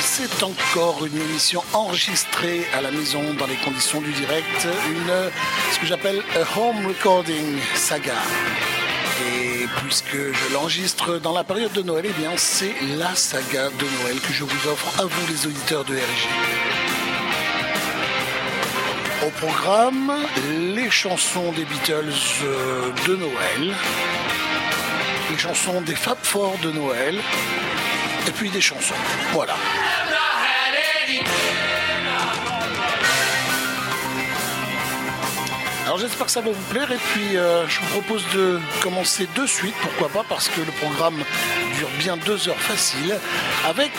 C'est encore une émission enregistrée à la maison dans les conditions du direct, une ce que j'appelle home recording saga. Et puisque je l'enregistre dans la période de Noël, eh bien c'est la saga de Noël que je vous offre à vous les auditeurs de RG. Au programme, les chansons des Beatles euh, de Noël, les chansons des Fab Four de Noël, et puis des chansons. Voilà. Alors j'espère que ça va vous plaire et puis euh, je vous propose de commencer de suite, pourquoi pas, parce que le programme dure bien deux heures faciles, avec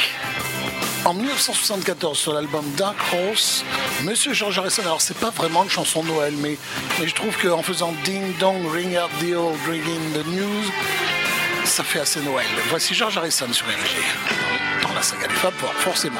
en 1974 sur l'album Dark Horse, Monsieur George Harrison. Alors c'est pas vraiment une chanson de Noël, mais, mais je trouve qu'en faisant Ding Dong Ring Out the Old Ring the News, ça fait assez Noël. Voici George Harrison sur RG, dans la saga du Fab forcément.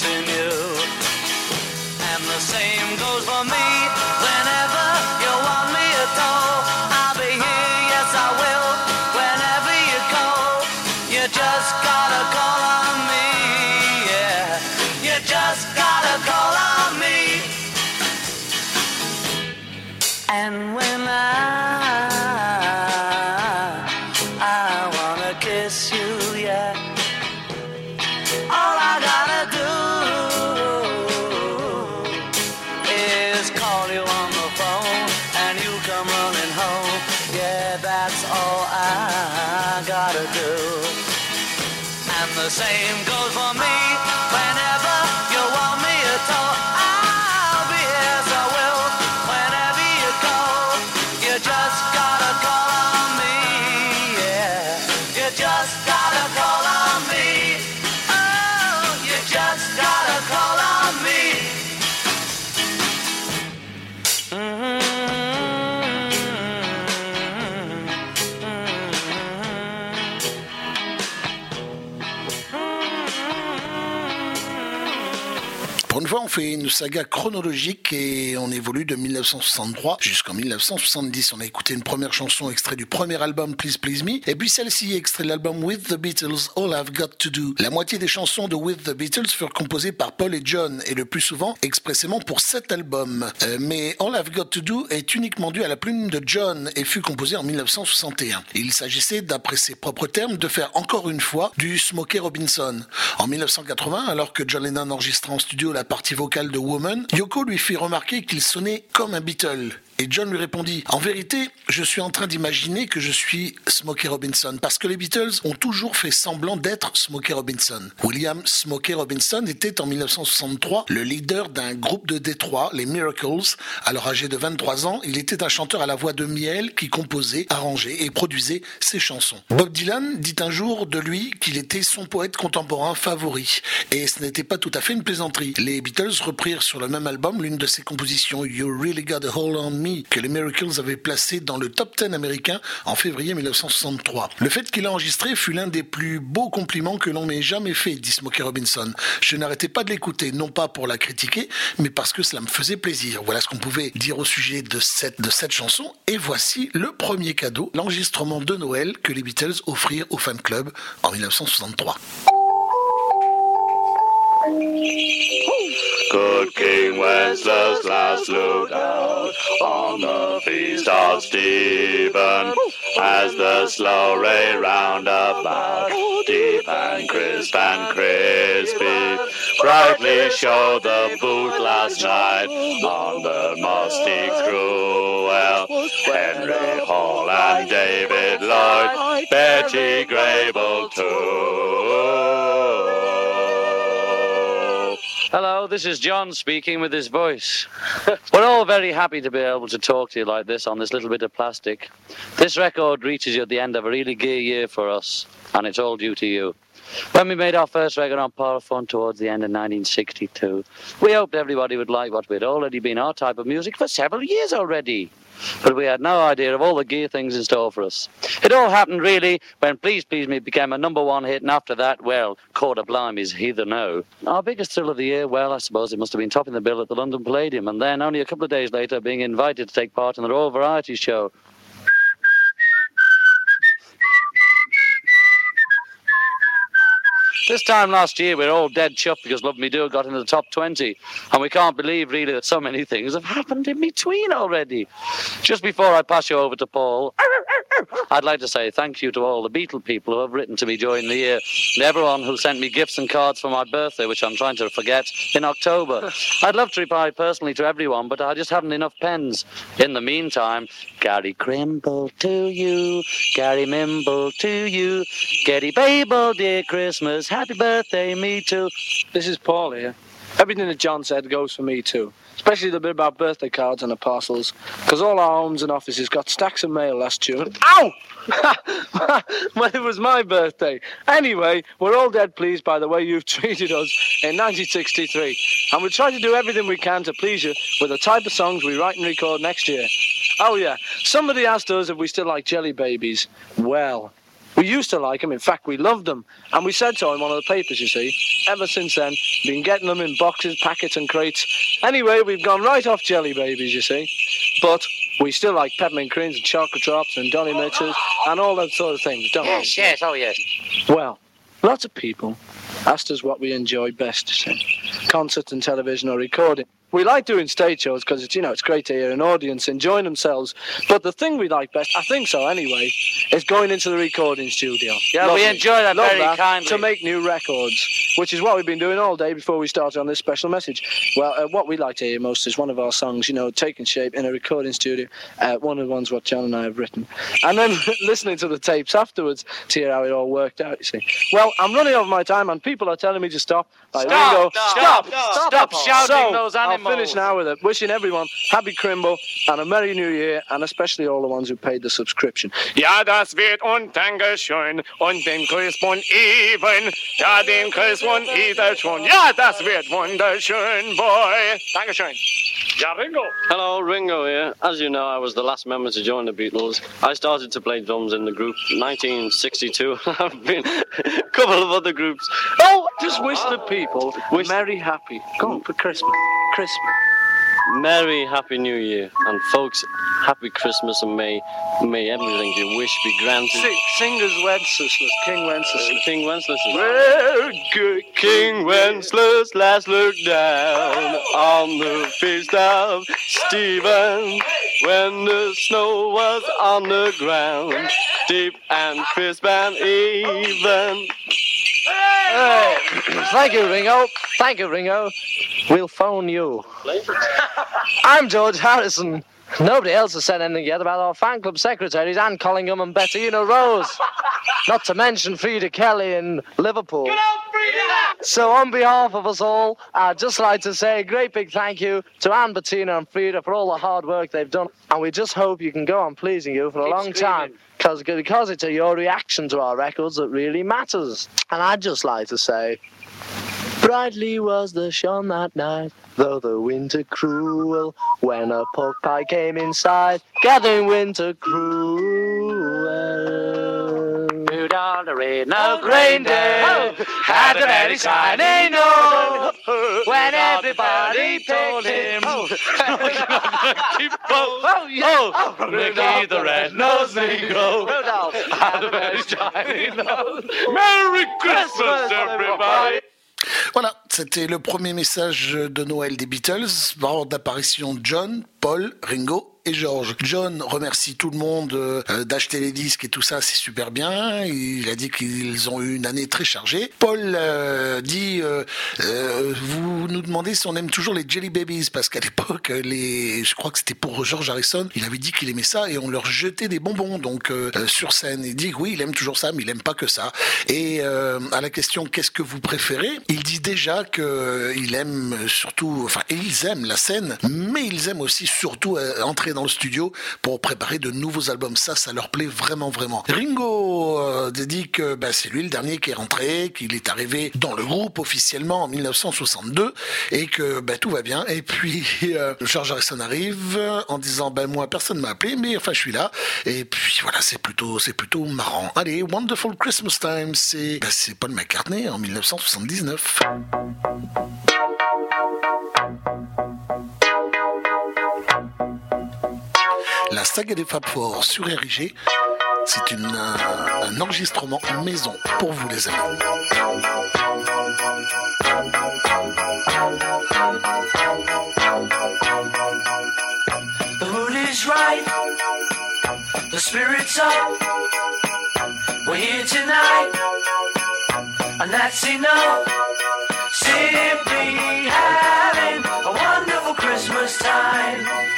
Be saga chronologique et on évolue de 1963 jusqu'en 1970. On a écouté une première chanson extrait du premier album Please Please Me et puis celle-ci extrait de l'album With the Beatles All I've Got to Do. La moitié des chansons de With the Beatles furent composées par Paul et John et le plus souvent expressément pour cet album. Euh, mais All I've Got to Do est uniquement dû à la plume de John et fut composé en 1961. Il s'agissait, d'après ses propres termes, de faire encore une fois du Smokey Robinson. En 1980, alors que John Lennon enregistrait en studio la partie vocale de Yoko lui fit remarquer qu'il sonnait comme un Beatle. Et John lui répondit En vérité, je suis en train d'imaginer que je suis Smokey Robinson, parce que les Beatles ont toujours fait semblant d'être Smokey Robinson. William Smokey Robinson était en 1963 le leader d'un groupe de Détroit, les Miracles. Alors âgé de 23 ans, il était un chanteur à la voix de miel qui composait, arrangeait et produisait ses chansons. Bob Dylan dit un jour de lui qu'il était son poète contemporain favori. Et ce n'était pas tout à fait une plaisanterie. Les Beatles reprirent sur le même album l'une de ses compositions You Really Got a Hold on Me que les Miracles avaient placé dans le top 10 américain en février 1963. Le fait qu'il a enregistré fut l'un des plus beaux compliments que l'on m'ait jamais fait, dit Smokey Robinson. Je n'arrêtais pas de l'écouter, non pas pour la critiquer, mais parce que cela me faisait plaisir. Voilà ce qu'on pouvait dire au sujet de cette, de cette chanson. Et voici le premier cadeau, l'enregistrement de Noël que les Beatles offrirent au fan club en 1963. Good King Wenceslas looked out on the feast of Stephen as the slow ray round about, deep and crisp and crispy, brightly showed the boot last night on the musty cruel. Henry Hall and David Lloyd, Betty Grable too. Hello, this is John speaking with his voice. We're all very happy to be able to talk to you like this on this little bit of plastic. This record reaches you at the end of a really gay year for us, and it's all due to you. When we made our first record on Parlophone towards the end of 1962, we hoped everybody would like what we'd already been our type of music for several years already. But we had no idea of all the gear things in store for us. It all happened really when Please Please Me became a number one hit, and after that, well, Quarter Blimey's Heather No. Our biggest thrill of the year, well, I suppose it must have been topping the bill at the London Palladium, and then only a couple of days later being invited to take part in the Royal Variety Show. This time last year, we are all dead chuffed because Love Me Do got into the top 20. And we can't believe, really, that so many things have happened in between already. Just before I pass you over to Paul, I'd like to say thank you to all the Beatle people who have written to me during the year, and everyone who sent me gifts and cards for my birthday, which I'm trying to forget, in October. I'd love to reply personally to everyone, but I just haven't enough pens. In the meantime, Gary Crimble to you, Gary Mimble to you, Getty Babel, dear Christmas, happy birthday, me too. This is Paul here. Everything that John said goes for me too, especially the bit about birthday cards and the parcels, because all our homes and offices got stacks of mail last June. Ow! when it was my birthday. Anyway, we're all dead pleased by the way you've treated us in 1963, and we'll try to do everything we can to please you with the type of songs we write and record next year. Oh yeah, somebody asked us if we still like Jelly Babies. Well, we used to like them. In fact, we loved them. And we said so in one of the papers, you see. Ever since then, been getting them in boxes, packets, and crates. Anyway, we've gone right off jelly babies, you see. But we still like peppermint creams and chocolate drops and Dolly mixes and all that sort of things, don't Yes, we? yes, oh yes. Well, lots of people asked us what we enjoy best to see. Concerts and television or recording. We like doing stage shows because it's you know it's great to hear an audience enjoying themselves. But the thing we like best, I think so anyway, is going into the recording studio. Yeah, we enjoy that Love very that, kindly. to make new records, which is what we've been doing all day before we started on this special message. Well, uh, what we like to hear most is one of our songs, you know, taking shape in a recording studio. Uh, one of the ones what John and I have written, and then listening to the tapes afterwards to hear how it all worked out. You see. Well, I'm running over my time, and people are telling me to stop. Like Stop, Ringo, stop, stop, stop shouting so, those I'll finish now with it. Wishing everyone happy Crimble and a Merry New Year, and especially all the ones who paid the subscription. Ja, das wird und Dankeschön und den Grüß von Even. Ja, den Grüß von Ida schon. Ja, das wird wunderschön, boy. Dankeschön. Ja, Ringo. Hello, Ringo here. As you know, I was the last member to join the Beatles. I started to play drums in the group 1962. I've been a couple of other groups. Oh, just wish the people wish... Merry Happy. Go on for Christmas. Christmas. Merry Happy New Year. And folks, Happy Christmas and may, may everything you wish be granted. Sing, singers Wenceslas, King Wenceslas. Uh, King Wenceslas. Well, good King Wenceslas last looked down on the feast of Stephen when the snow was on the ground, deep and crisp and even. Hey, thank you, Ringo. Thank you, Ringo. We'll phone you. I'm George Harrison. Nobody else has said anything yet about our fan club secretaries, Anne Collingham and Bettina Rose. Not to mention Freda Kelly in Liverpool. So, on behalf of us all, I'd just like to say a great big thank you to Anne, Bettina, and Freda for all the hard work they've done. And we just hope you can go on pleasing you for a Keep long time. Cause, because it's your reaction to our records that really matters. And I'd just like to say, Brightly was the sun that night, though the winter cruel, when a pork pie came inside, gathering winter cruel. Rudolph the red-nosed reindeer had a very shiny nose. When everybody told him, oh, oh, Ricky oh, oh, oh, the red-nosed negro Rudolph. had a very shiny nose. Merry Christmas, everybody. Voilà, c'était le premier message de Noël des Beatles, par d'apparition John, Paul, Ringo et George. John remercie tout le monde euh, d'acheter les disques et tout ça, c'est super bien. Il a dit qu'ils ont eu une année très chargée. Paul euh, dit euh, vous nous demandez si on aime toujours les Jelly Babies parce qu'à l'époque les je crois que c'était pour George Harrison, il avait dit qu'il aimait ça et on leur jetait des bonbons donc sur scène. Il dit oui, il aime toujours ça mais il aime pas que ça. Et à la question qu'est-ce que vous préférez, il dit déjà que il aime surtout enfin ils aiment la scène mais ils aiment aussi surtout entrer dans le studio pour préparer de nouveaux albums. Ça, ça leur plaît vraiment, vraiment. Ringo euh, dit que bah, c'est lui le dernier qui est rentré, qu'il est arrivé dans le groupe officiellement en 1962 et que bah, tout va bien. Et puis euh, George Harrison arrive en disant ben moi personne m'a appelé, mais enfin je suis là. Et puis voilà, c'est plutôt, c'est plutôt marrant. Allez, Wonderful Christmas Time, c'est c'est Paul McCartney en 1979. Saga des Fab Four sur RIG, c'est une, euh, un enregistrement maison pour vous les amis. The mood is right? The spirit's up. We're here tonight. And that's enough. Simply having a wonderful Christmas time.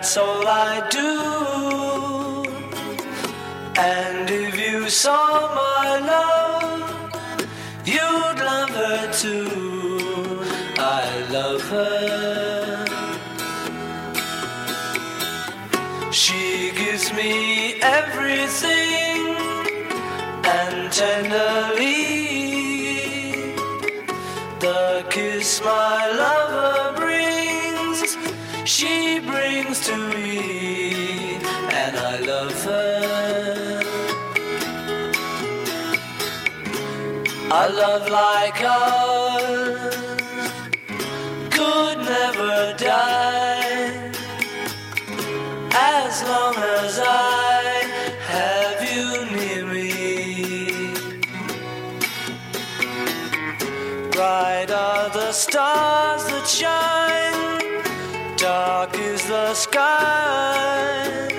that's all I do. And if you saw my love. A love like ours could never die as long as I have you near me. Bright are the stars that shine, dark is the sky.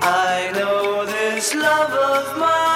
I know this love of mine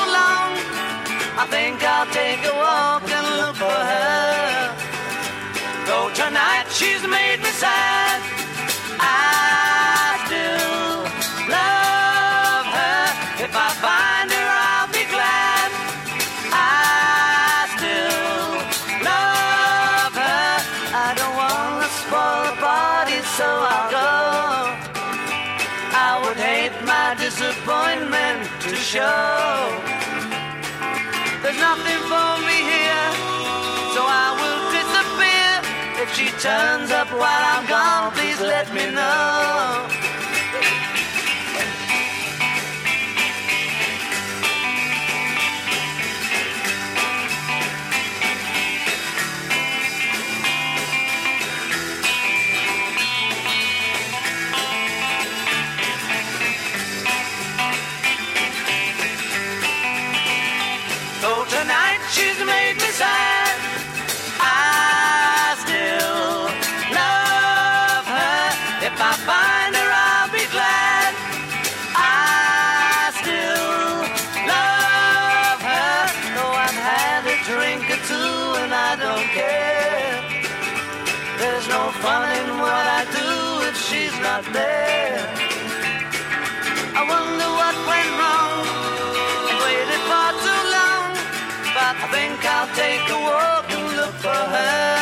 I think I'll take a walk and look for her. Though tonight she's made me sad, I turns up while I'm gone, please let me know. Fun in what I do if she's not there. I wonder what went wrong. I waited far too long, but I think I'll take a walk and look for her.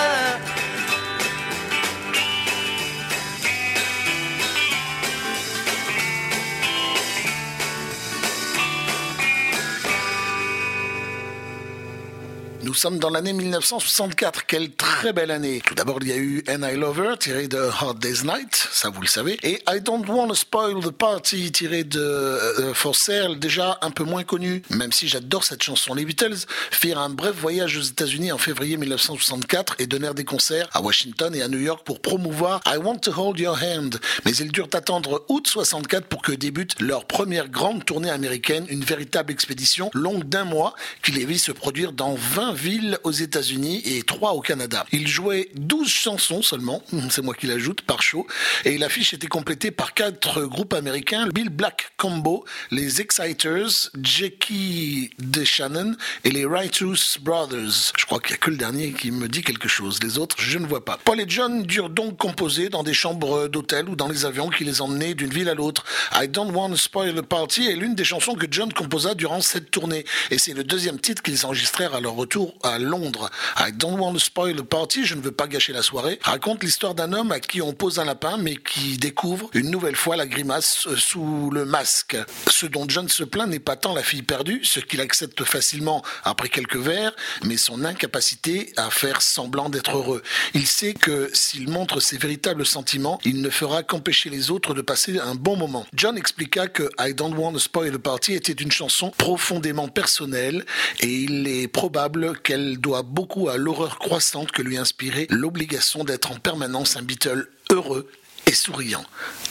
Nous sommes dans l'année 1964. Quelle très belle année. Tout d'abord, il y a eu And I Love Her, tiré de Hard Day's Night, ça vous le savez. Et I Don't Wanna Spoil the Party, tiré de euh, For Sale, déjà un peu moins connu. Même si j'adore cette chanson. Les Beatles firent un bref voyage aux États-Unis en février 1964 et donnèrent des concerts à Washington et à New York pour promouvoir I Want to Hold Your Hand. Mais ils durent attendre août 64 pour que débute leur première grande tournée américaine, une véritable expédition longue d'un mois qui les vit se produire dans 20 villes aux États-Unis et 3 au Canada. Ils jouaient 12 chansons seulement, c'est moi qui l'ajoute, par show, et l'affiche était complétée par quatre groupes américains, Bill Black Combo, les Exciters, Jackie DeShannon et les Righteous Brothers. Je crois qu'il n'y a que le dernier qui me dit quelque chose, les autres je ne vois pas. Paul et John durent donc composer dans des chambres d'hôtel ou dans les avions qui les emmenaient d'une ville à l'autre. I Don't Want to Spoil the Party est l'une des chansons que John composa durant cette tournée, et c'est le deuxième titre qu'ils enregistrèrent à leur retour à Londres. I Don't Want to Spoil the Party, je ne veux pas gâcher la soirée, raconte l'histoire d'un homme à qui on pose un lapin, mais qui découvre une nouvelle fois la grimace euh, sous le masque. Ce dont John se plaint n'est pas tant la fille perdue, ce qu'il accepte facilement après quelques verres, mais son incapacité à faire semblant d'être heureux. Il sait que s'il montre ses véritables sentiments, il ne fera qu'empêcher les autres de passer un bon moment. John expliqua que I Don't Want to Spoil the Party était une chanson profondément personnelle et il est probable qu'elle doit beaucoup à l'horreur croissante que lui inspirait l'obligation d'être en permanence un Beatle heureux et souriant.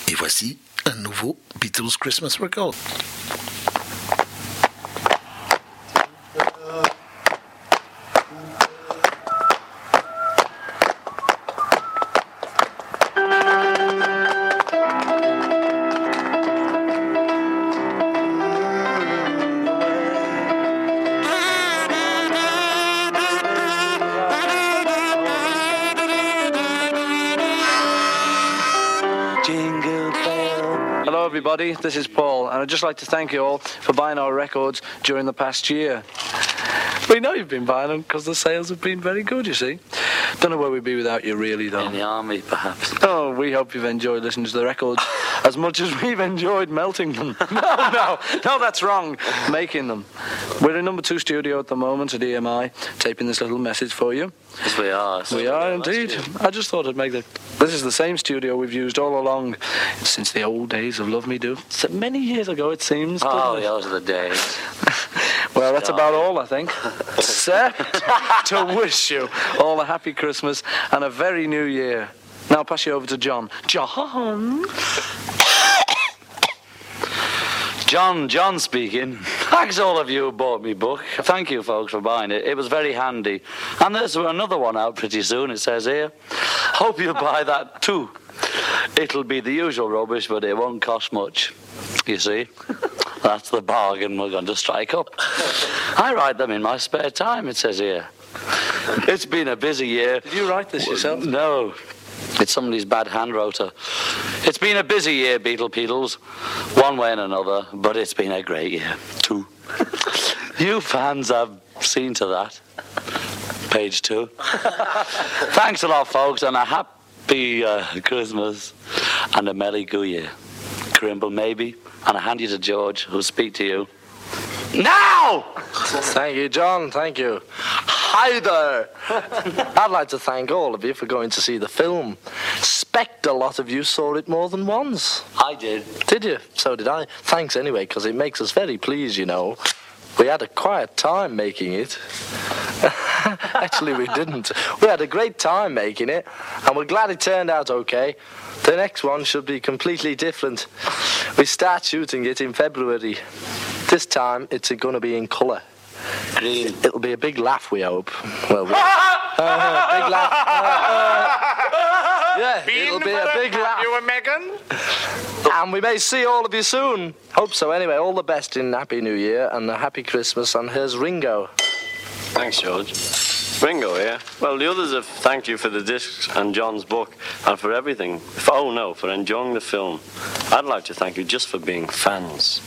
Et voici un nouveau Beatles Christmas record. Everybody. This is Paul, and I'd just like to thank you all for buying our records during the past year. We know you've been buying them because the sales have been very good, you see. Don't know where we'd be without you, really, though. In the army, perhaps. Oh, we hope you've enjoyed listening to the records as much as we've enjoyed melting them. No, no, no, that's wrong. Making them. We're in number two studio at the moment at EMI, taping this little message for you. Yes, we are. We are indeed. I just thought I'd make the. This is the same studio we've used all along since the old days of Love Me Do. So many years ago, it seems. Oh, those are the days. Well, that's about all, I think. Except to wish you all a happy Christmas and a very new year. Now I'll pass you over to John. John? John, John speaking. Thanks all of you who bought me book. Thank you, folks, for buying it. It was very handy. And there's another one out pretty soon, it says here. Hope you buy that too. It'll be the usual rubbish, but it won't cost much. You see? That's the bargain we're going to strike up. I write them in my spare time, it says here. It's been a busy year. Did you write this yourself? No. It's somebody's bad hand rotor. It's been a busy year, Beetle Beetles, one way and another, but it's been a great year, too. you fans have seen to that. Page two. Thanks a lot, folks, and a happy uh, Christmas and a Merry Goo Year. Crimble, maybe, and I hand you to George, who'll speak to you. Now! Thank you, John. Thank you. Hi there. I'd like to thank all of you for going to see the film. Expect a lot of you saw it more than once. I did. Did you? So did I. Thanks anyway, because it makes us very pleased, you know. We had a quiet time making it. Actually, we didn't. We had a great time making it, and we're glad it turned out okay. The next one should be completely different. We start shooting it in February. This time, it's going to be in colour. Green. It'll be a big laugh, we hope. Well, we, uh, big laugh. yeah, it'll be a big laugh. You and Megan? And we may see all of you soon. Hope so. Anyway, all the best in Happy New Year and a Happy Christmas. And here's Ringo. Thanks, George. Ringo here. Well, the others have thanked you for the discs and John's book and for everything. For, oh no, for enjoying the film. I'd like to thank you just for being fans.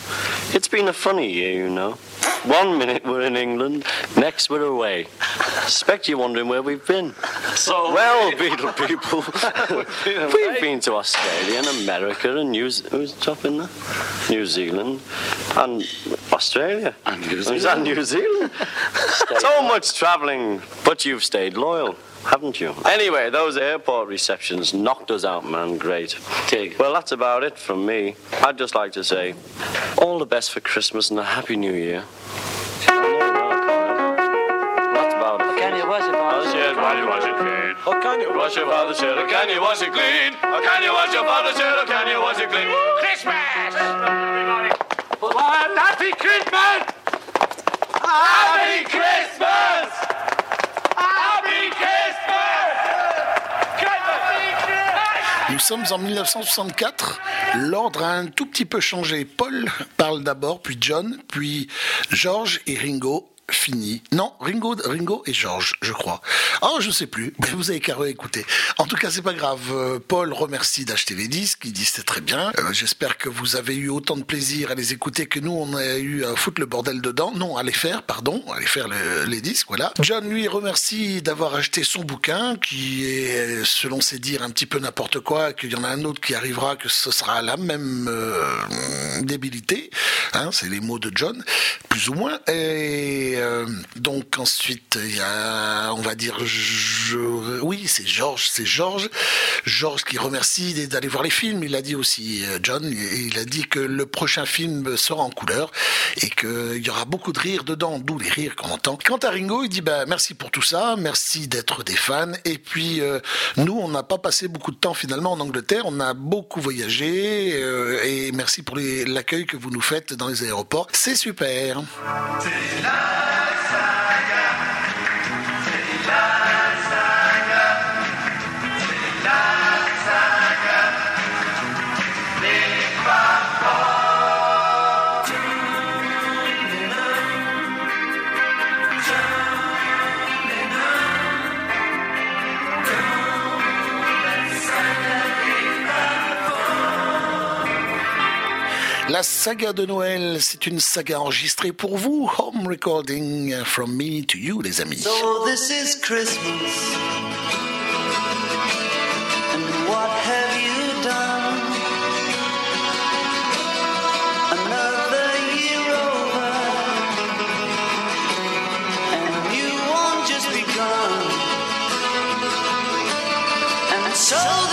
It's been a funny year, you know. One minute we're in England, next we're away. I expect you're wondering where we've been. So Well, Beetle people, we've been to Australia and America and New Ze- who's top in there? New Zealand and Australia. And New Zealand. that New Zealand? so much travelling, but you've stayed loyal, haven't you? Anyway, those airport receptions knocked us out, man. Great. Tig. Well, that's about it from me. I'd just like to say all the best for Christmas and a Happy New Year. That's about it. Can you wash it, Father's shirt, why do you wash it clean? Oh, can you? Wash your father's shirt, or can you wash it clean? Or can you wash your father's shirt, or can you wash it clean? Christmas! Well, happy Christmas! Happy Christmas! Sommes en 1964. L'ordre a un tout petit peu changé. Paul parle d'abord, puis John, puis George et Ringo. Fini. Non, Ringo, Ringo et George, je crois. Oh, je sais plus. Mais vous avez qu'à réécouter. En tout cas, c'est pas grave. Euh, Paul remercie d'acheter les disques. Il dit c'était très bien. Euh, J'espère que vous avez eu autant de plaisir à les écouter que nous, on a eu à foutre le bordel dedans. Non, à les faire, pardon, à les faire le- les disques, voilà. John lui remercie d'avoir acheté son bouquin, qui est, selon ses dires, un petit peu n'importe quoi, qu'il y en a un autre qui arrivera, que ce sera la même euh, débilité. Hein, c'est les mots de John, plus ou moins. Et euh, donc ensuite, il y a, on va dire, oui, c'est Georges, c'est Georges, Georges qui remercie d'aller voir les films. Il a dit aussi, euh, John, il a dit que le prochain film sera en couleur et qu'il y aura beaucoup de rires dedans, d'où les rires qu'on entend. Quant à Ringo, il dit bah, merci pour tout ça, merci d'être des fans. Et puis euh, nous, on n'a pas passé beaucoup de temps finalement en Angleterre, on a beaucoup voyagé euh, et merci pour l'accueil que vous nous faites dans les aéroports. C'est super. La saga de Noël, c'est une saga enregistrée pour vous. Home recording from me to you, les amis. So this is Christmas. And what have you done? Another year over. And you won't just. And so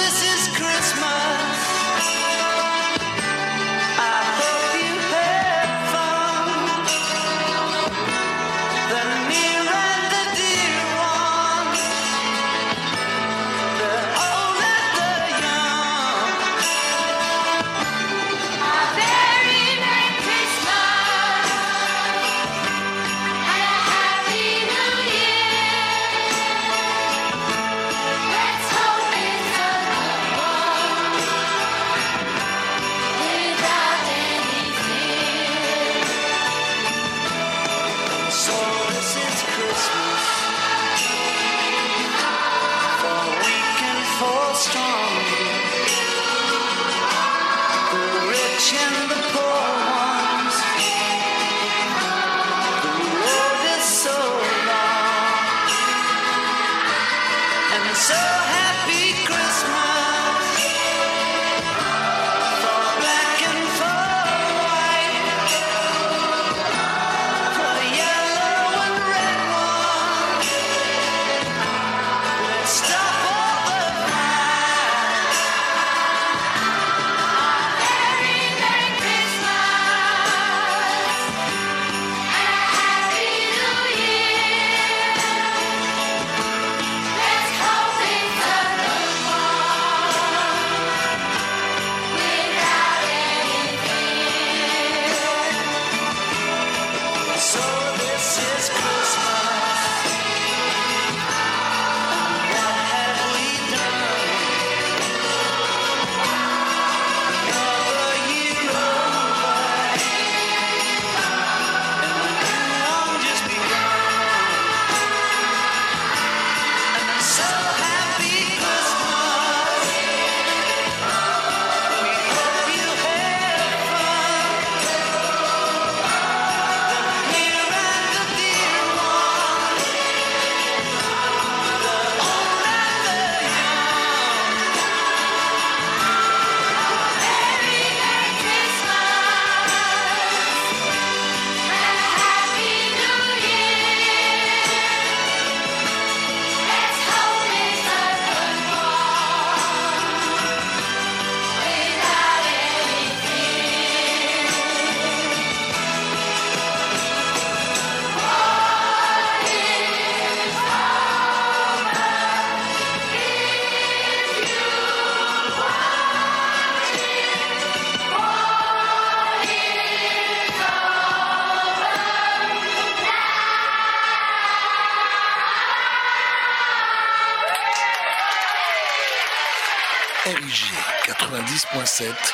90.7,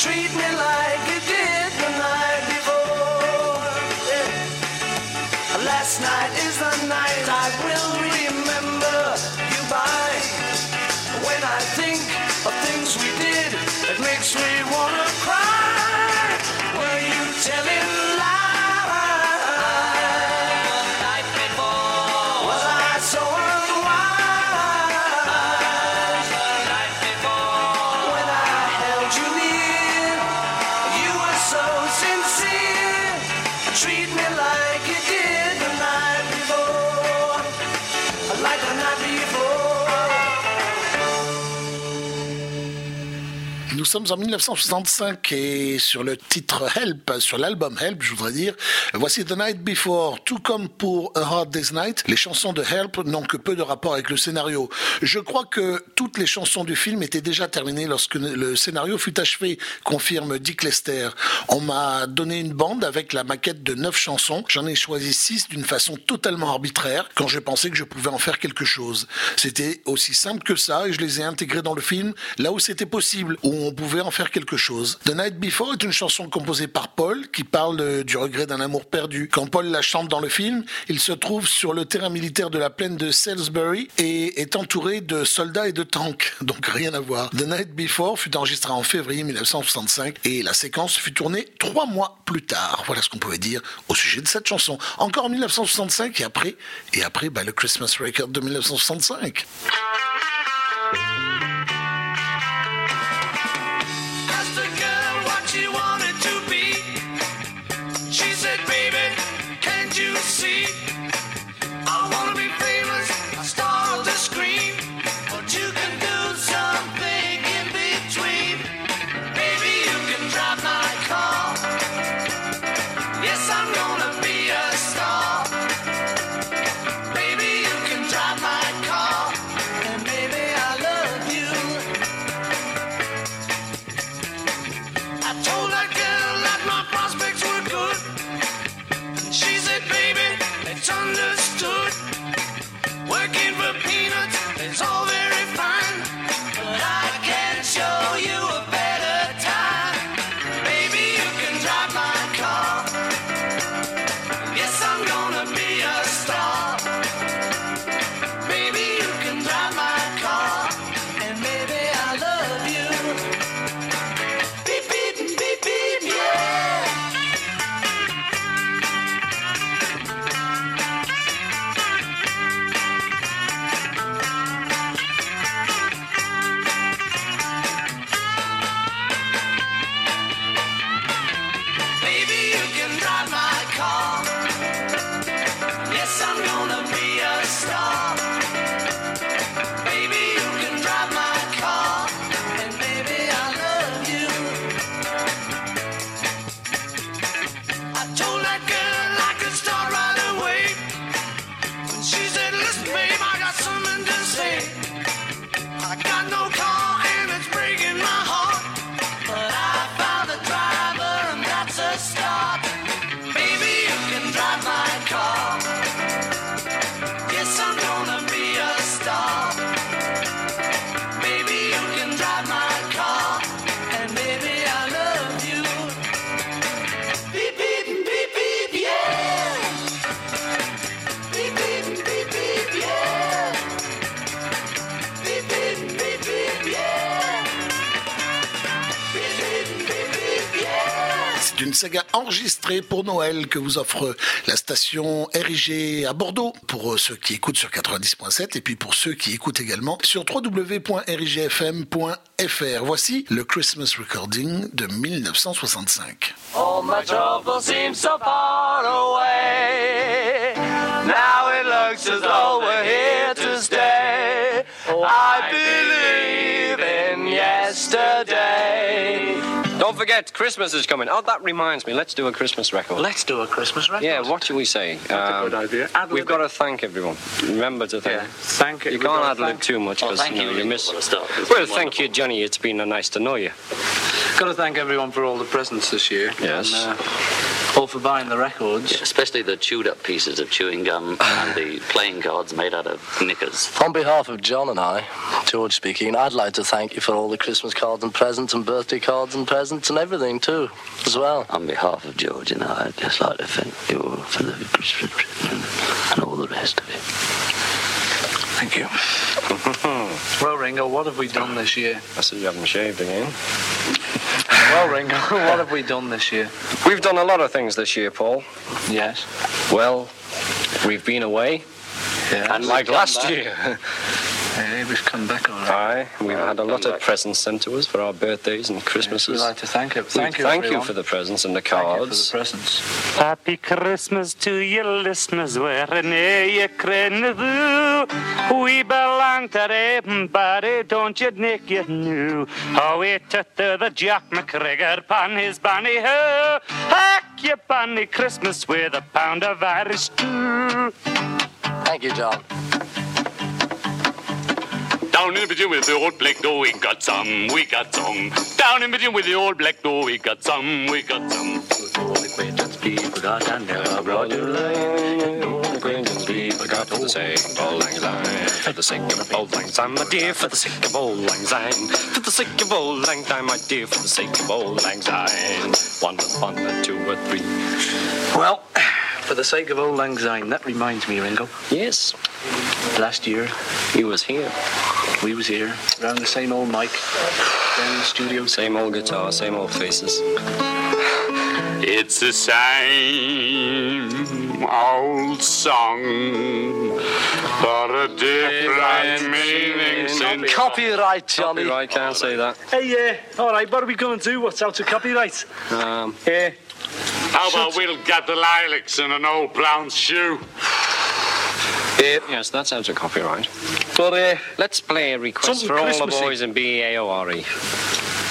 Treat me like en 1965 et sur le titre Help, sur l'album Help, je voudrais dire, voici The Night Before, tout comme pour A Hard Day's Night, les chansons de Help n'ont que peu de rapport avec le scénario. Je crois que toutes les chansons du film étaient déjà terminées lorsque le scénario fut achevé, confirme Dick Lester. On m'a donné une bande avec la maquette de neuf chansons, j'en ai choisi six d'une façon totalement arbitraire quand je pensais que je pouvais en faire quelque chose. C'était aussi simple que ça et je les ai intégrées dans le film là où c'était possible, où on pouvait en faire quelque chose. The Night Before est une chanson composée par Paul qui parle du regret d'un amour perdu. Quand Paul la chante dans le film, il se trouve sur le terrain militaire de la plaine de Salisbury et est entouré de soldats et de tanks, donc rien à voir. The Night Before fut enregistré en février 1965 et la séquence fut tournée trois mois plus tard. Voilà ce qu'on pouvait dire au sujet de cette chanson. Encore en 1965 et après, et après bah, le Christmas Record de 1965. Saga enregistrée pour Noël que vous offre la station RIG à Bordeaux pour euh, ceux qui écoutent sur 90.7 et puis pour ceux qui écoutent également sur www.rigfm.fr. Voici le Christmas Recording de 1965. All my troubles seem so far away. Now it looks as though we're here. Forget, Christmas is coming. Oh, that reminds me. Let's do a Christmas record. Let's do a Christmas record. Yeah, what should we say? That's a good idea. Ad-lib We've got to thank everyone. Remember to thank. Yeah, thank you. You can't ad lib too much because you, know, you miss. for the start. It's Well, thank you, Johnny. It's been nice to know you. Got to thank everyone for all the presents this year. Yes. And, uh, all for buying the records. Especially the chewed up pieces of chewing gum and the playing cards made out of knickers. On behalf of John and I, George speaking, I'd like to thank you for all the Christmas cards and presents and birthday cards and presents and everything too, as well. On behalf of George and I, I'd just like to thank you for the Christmas present and all the rest of it. Thank you. well, Ringo, what have we done this year? I said you haven't shaved again. Well, Ringo, what have we done this year? We've done a lot of things this year, Paul. Yes. Well, we've been away, Yeah. and like last back. year. Hey, we've come back all right. Aye, we've had a lot of presents sent to us for our birthdays and Christmases. We'd like to thank you. Thank you. Thank you for the presents and the cards. Thank you for the cards. presents. Happy Christmas to you listeners wherever you crenadu. We belong to everybody, don't you Nick you knew. How we took to the Jack McGregor pan his banny ho. Hack your banny Christmas with a pound of Irish stew. Thank you, John. Down in between with the old black door, we got some, we got some. Down in between with the old black door, we got some, we got some. For the sake of old lang syne, for the sake of old lang syne, my dear, for the sake of old lang syne, for the sake of old lang syne, my dear, for the sake of old lang syne. One, one, and two, or three. Well, for the sake of old Lang Syne, that reminds me, Ringo. Yes, Last year, he was here. we was here, around the same old mic, down in the studio. Same old guitar, same old faces. It's the same old song, but a different meaning since Copyright, Johnny. Copyright, can't say that. Hey, yeah, all right, what are we going to do? What's out of copyright? Um, Yeah. How about we'll get the lilacs in an old brown shoe? yes, that's out of copyright. But, uh, Let's play a request for all the boys in B-A-O-R-E.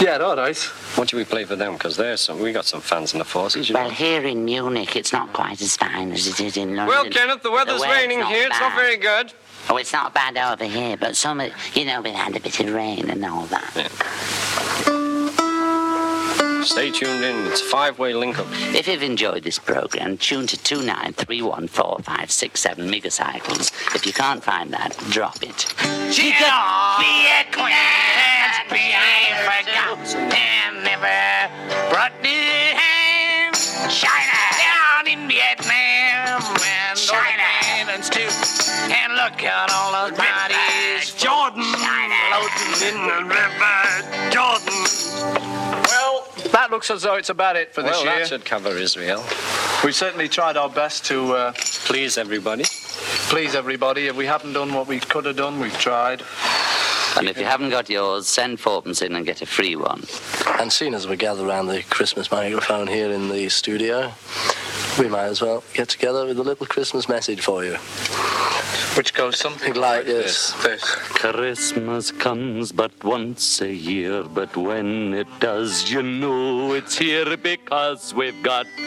yeah, all right. What do we play for them? Because there's some. We got some fans in the forces. You know. Well, here in Munich, it's not quite as fine as it is in London. Well, Kenneth, the weather's weather's raining not here. It's not very good. Oh, it's not bad over here, but some, you know, we had a bit of rain and all that. Stay tuned in. It's a five-way link-up. If you've enjoyed this program, tune to 2931457 megacycles. If you can't find that, drop it. She could be a queen, be Africa, and never brought the hand. China down in Vietnam, that looks as though it's about it for this well, year. that should cover Israel. We certainly tried our best to uh, Please, everybody. please everybody. If we haven't done what we could have done, we've tried. And if you haven't got yours, send fourpence in and get a free one. And seeing as we gather around the Christmas microphone here in the studio, we might as well get together with a little Christmas message for you. Which goes something Like this. This. Christmas comes but once a year, but when it does, you know it's here because we've got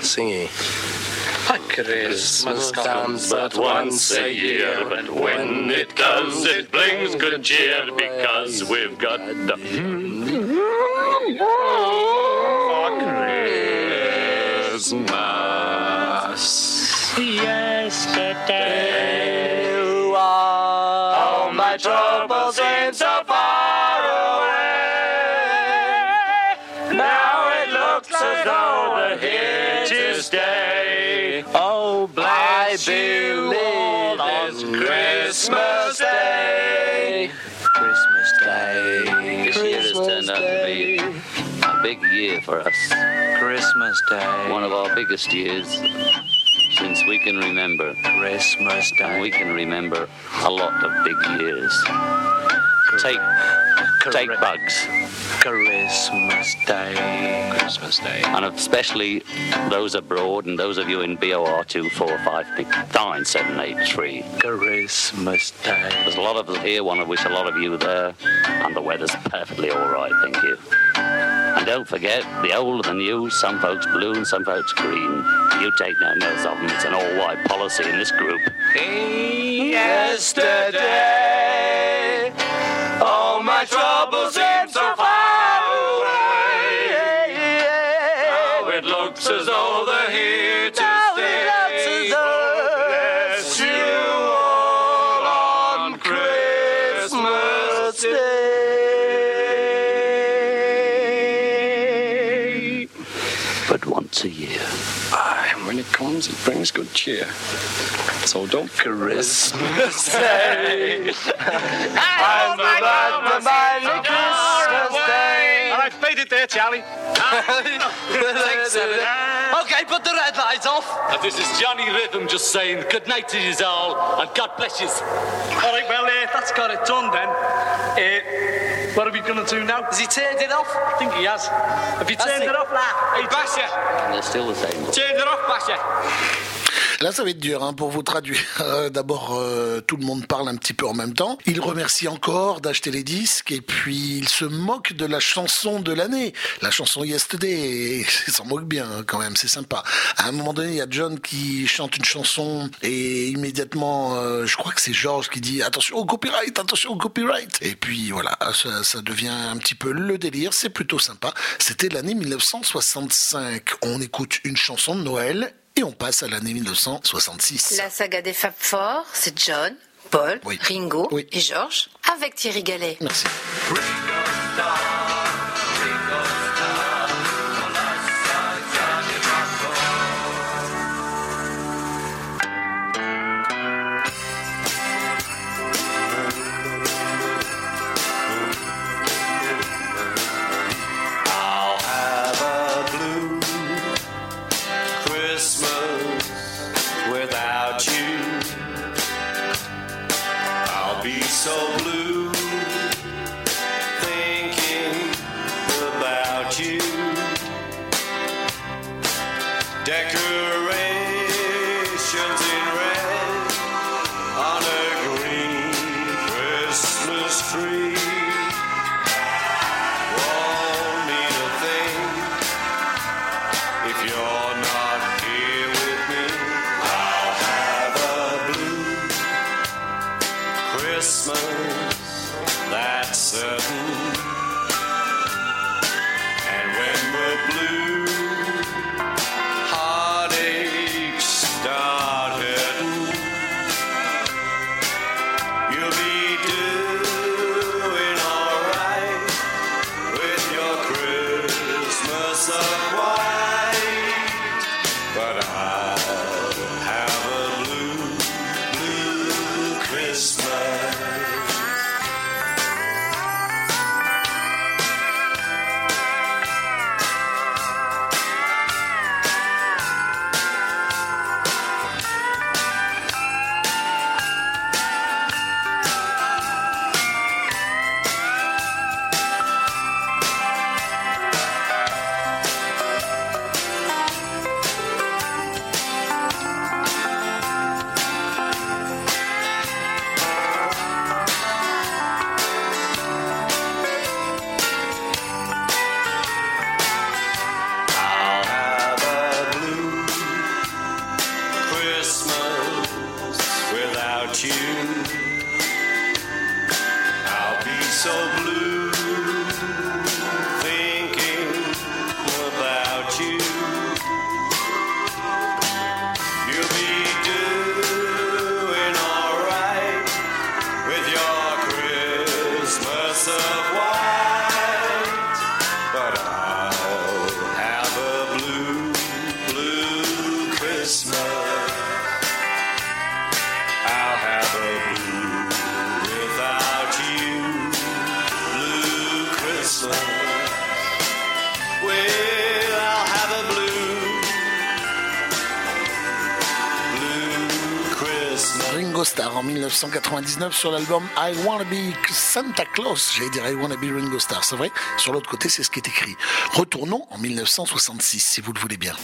Singy. Christmas comes But once a year, but when it does, it brings good cheer because we've got the Christmas. yesterday. Big year for us. Christmas Day. One of our biggest years since we can remember. Christmas Day. And we can remember a lot of big years. Take, take bugs. Christmas Day. Christmas Day. And especially those abroad and those of you in BOR 2459783. Christmas Day. There's a lot of us here, one of which a lot of you there, and the weather's perfectly all right, thank you. And don't forget, the old and the new, some folks blue and some folks green. You take no notice of them, it's an all-white policy in this group. Yesterday, all my troubles seem so far away. Now it looks as though they're here to stay. Oh, Bless you all on Christmas Day. But once a year. Aye, and when it comes, it brings good cheer. So don't Christmas Day. I'm about to Christmas Day. All right, fade it there, Charlie. Okay, put the red light off. And this is Johnny Rhythm just saying good night to you all and God bless you. All right, well, uh, that's got it done then. Uh, what are we going to do now? Has he turned it off? I think he has. Have you turned it off, lad? Hey, Basha. And they're still the same. Turn it off, Basha. Là, ça va être dur hein, pour vous traduire. Euh, D'abord, euh, tout le monde parle un petit peu en même temps. Il remercie encore d'acheter les disques et puis il se moque de la chanson de l'année, la chanson Yesterday. Il s'en moque bien hein, quand même, c'est sympa. À un moment donné, il y a John qui chante une chanson et immédiatement, euh, je crois que c'est George qui dit attention au copyright, attention au copyright. Et puis voilà, ça, ça devient un petit peu le délire. C'est plutôt sympa. C'était l'année 1965. On écoute une chanson de Noël et on passe à l'année 1966. La saga des Fab Four, c'est John, Paul, Ringo et George avec Thierry Gallet. Merci. sur l'album I Wanna Be Santa Claus. J'allais dire I Wanna Be Ringo Starr, c'est vrai. Sur l'autre côté, c'est ce qui est écrit. Retournons en 1966, si vous le voulez bien.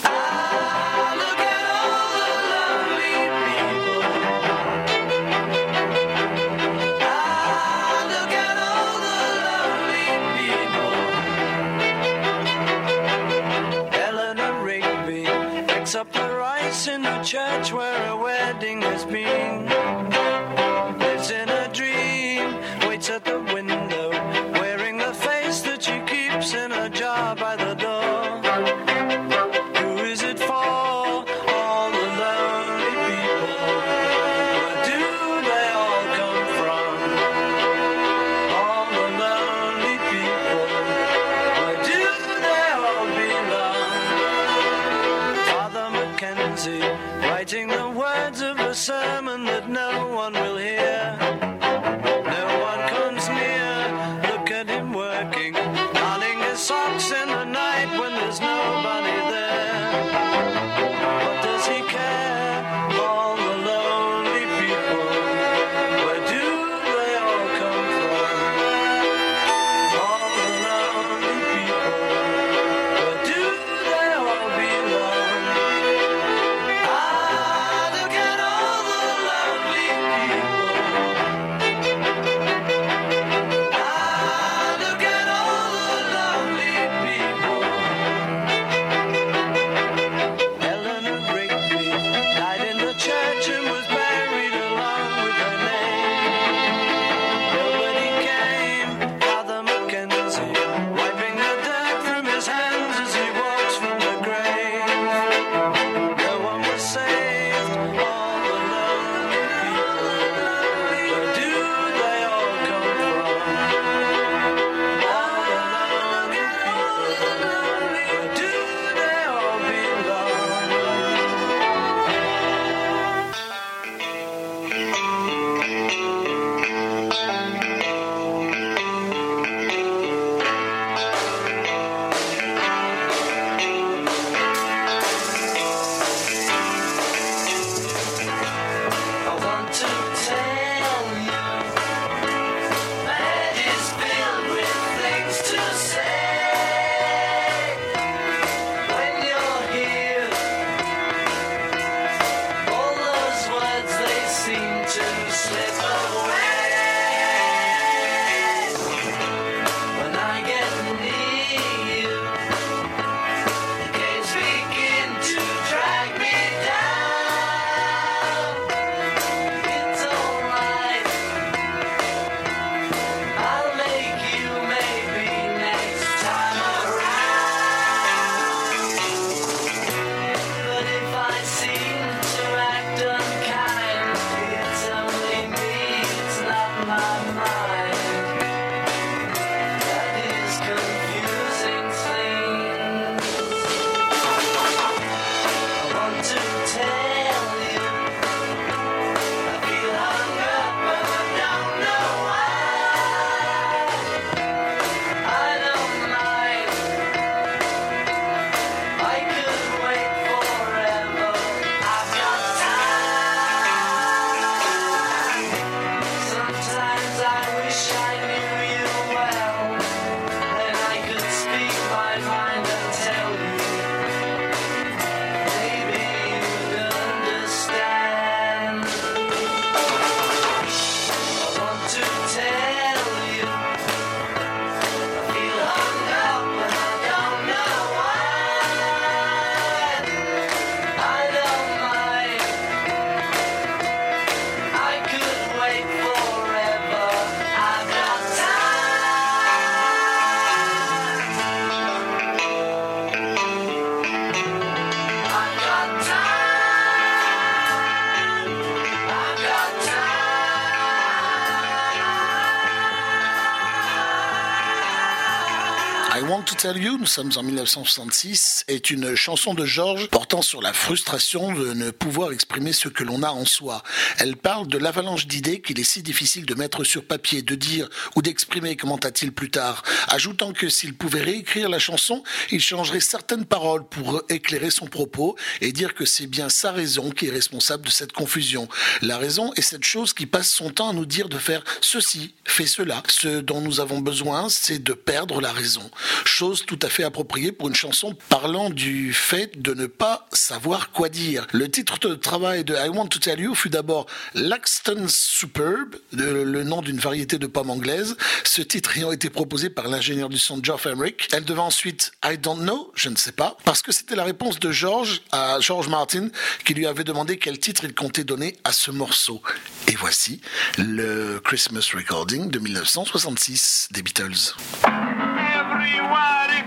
Nous sommes en 1966, est une chanson de George portant sur la frustration de ne pouvoir exprimer ce que l'on a en soi. Elle parle de l'avalanche d'idées qu'il est si difficile de mettre sur papier, de dire ou d'exprimer, commenta-t-il plus tard, ajoutant que s'il pouvait réécrire la chanson, il changerait certaines paroles pour éclairer son propos et dire que c'est bien sa raison qui est responsable de cette confusion. La raison est cette chose qui passe son temps à nous dire de faire ceci, fait cela. Ce dont nous avons besoin, c'est de perdre la raison. Chose tout à fait appropriée pour une chanson parlant du fait de ne pas savoir quoi dire. Le titre de travail de I Want to Tell You fut d'abord Laxton Superb, le nom d'une variété de pommes anglaises. Ce titre ayant été proposé par l'ingénieur du son Geoff Emerick. Elle devint ensuite I Don't Know, je ne sais pas, parce que c'était la réponse de George à George Martin qui lui avait demandé quel titre il comptait donner à ce morceau. Et voici le Christmas Recording de 1966 des Beatles.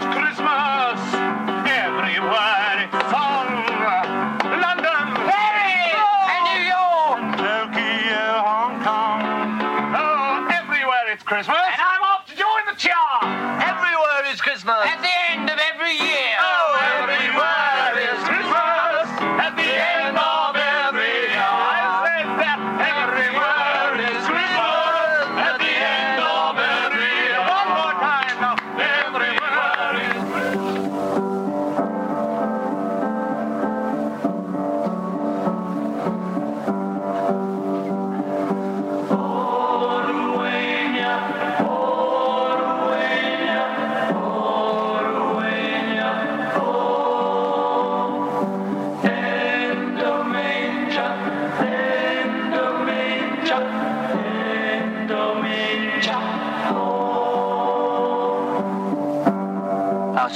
Christmas. Everywhere. London, Paris, and New York, Tokyo, Hong Kong. Oh, everywhere it's Christmas. And I'm off to join the chart. Everywhere is Christmas. At the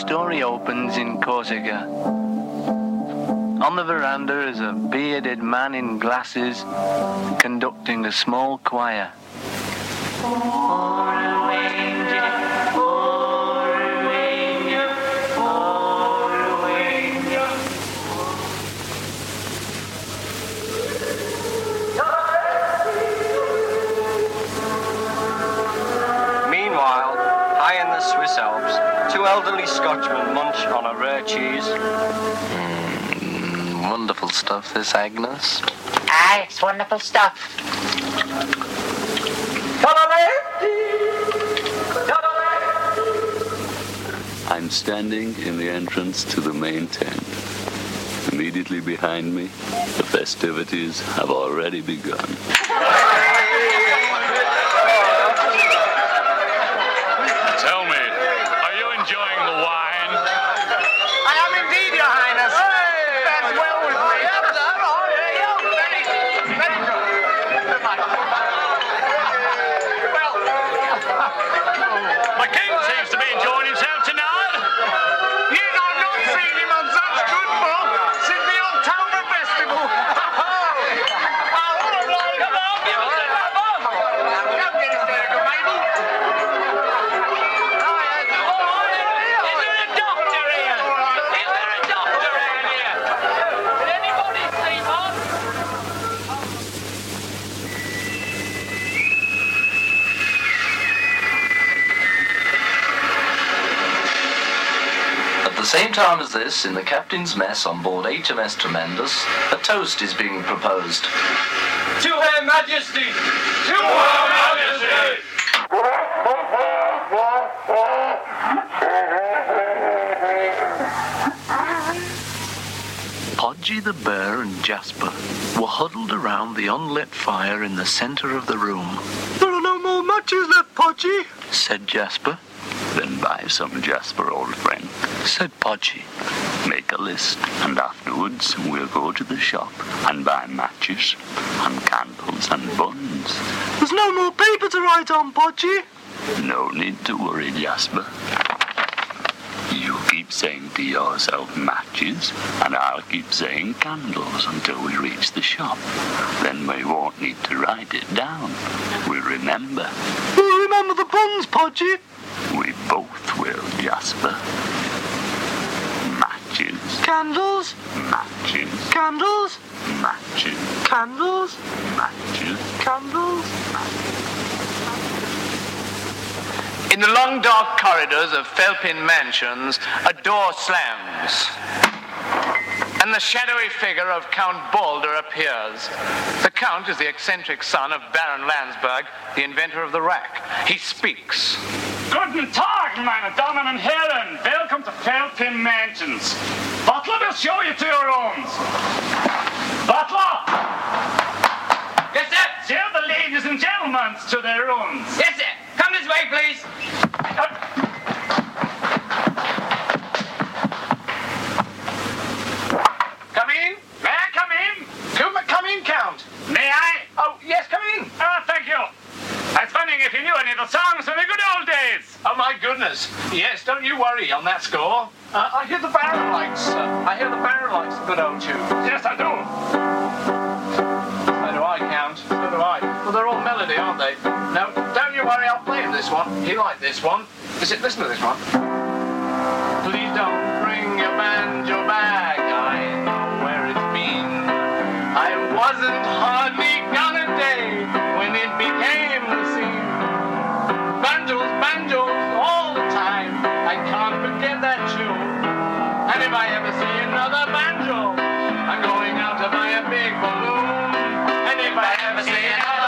story opens in Corsica. On the veranda is a bearded man in glasses conducting a small choir. Meanwhile, high in the Swiss Alps, two elderly Scotchmen munch on a rare cheese. Mm, wonderful stuff, this Agnes. Aye, it's wonderful stuff. I'm standing in the entrance to the main tent. Immediately behind me, the festivities have already begun. Same time as this, in the captain's mess on board HMS Tremendous, a toast is being proposed. To Her Majesty! To Her Majesty! Podgy the bear and Jasper were huddled around the unlit fire in the center of the room. There are no more matches left, Podgy, said Jasper. Then buy some, Jasper, old friend, said Podgy. Make a list, and afterwards we'll go to the shop and buy matches and candles and buns. There's no more paper to write on, Podgy. No need to worry, Jasper. You keep saying to yourself matches, and I'll keep saying candles until we reach the shop. Then we won't need to write it down. We'll remember. We'll remember the buns, Podgy. We both will, Jasper. Matches, Candles, matches, candles, matches, candles, matches. candles. In the long dark corridors of Felpin Mansions, a door slams. And the shadowy figure of Count Balder appears. The Count is the eccentric son of Baron Landsberg, the inventor of the rack. He speaks. Guten Tag, meine Damen und Herren. Welcome to Felpin Mansions. Butler will show you to your rooms. Butler! Yes, sir. Show the ladies and gentlemen to their rooms. Yes, sir. Come this way, please. Come in. May I come in? Come, come in, Count. May I? Oh, yes, come in. Ah, thank you. I was wondering if you knew any of the songs from the good old days. Oh, my goodness. Yes, don't you worry on that score. Uh, I hear the Baron likes, uh, I hear the likes a good old tune. Yes, I do. So do I, Count. So do I. Well, they're all melody, aren't they? No, don't you worry, I'll play him this one. He liked this one. Is it, listen to this one. Please don't bring your banjo back. I know where it's been. I wasn't hardly Banjos, all the time. I can't forget that tune. And if I ever see another banjo, I'm going out to buy a big balloon. And if I ever see another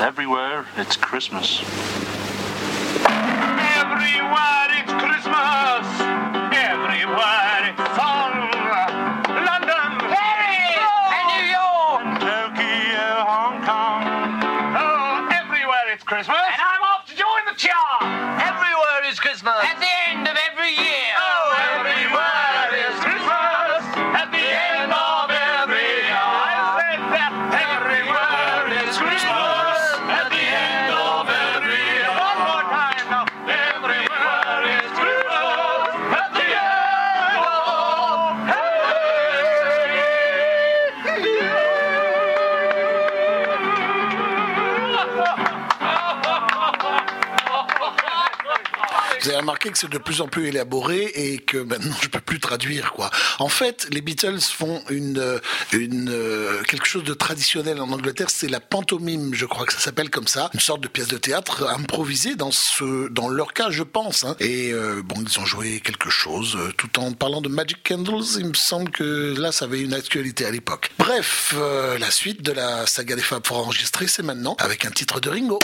everywhere it's Christmas. Que c'est de plus en plus élaboré et que maintenant je peux plus traduire quoi. En fait, les Beatles font une euh, euh, quelque chose de traditionnel en Angleterre, c'est la pantomime, je crois que ça s'appelle comme ça, une sorte de pièce de théâtre improvisée dans ce dans leur cas, je pense. hein. Et euh, bon, ils ont joué quelque chose tout en parlant de Magic Candles. Il me semble que là, ça avait une actualité à l'époque. Bref, la suite de la saga des Fab pour enregistrer, c'est maintenant avec un titre de Ringo.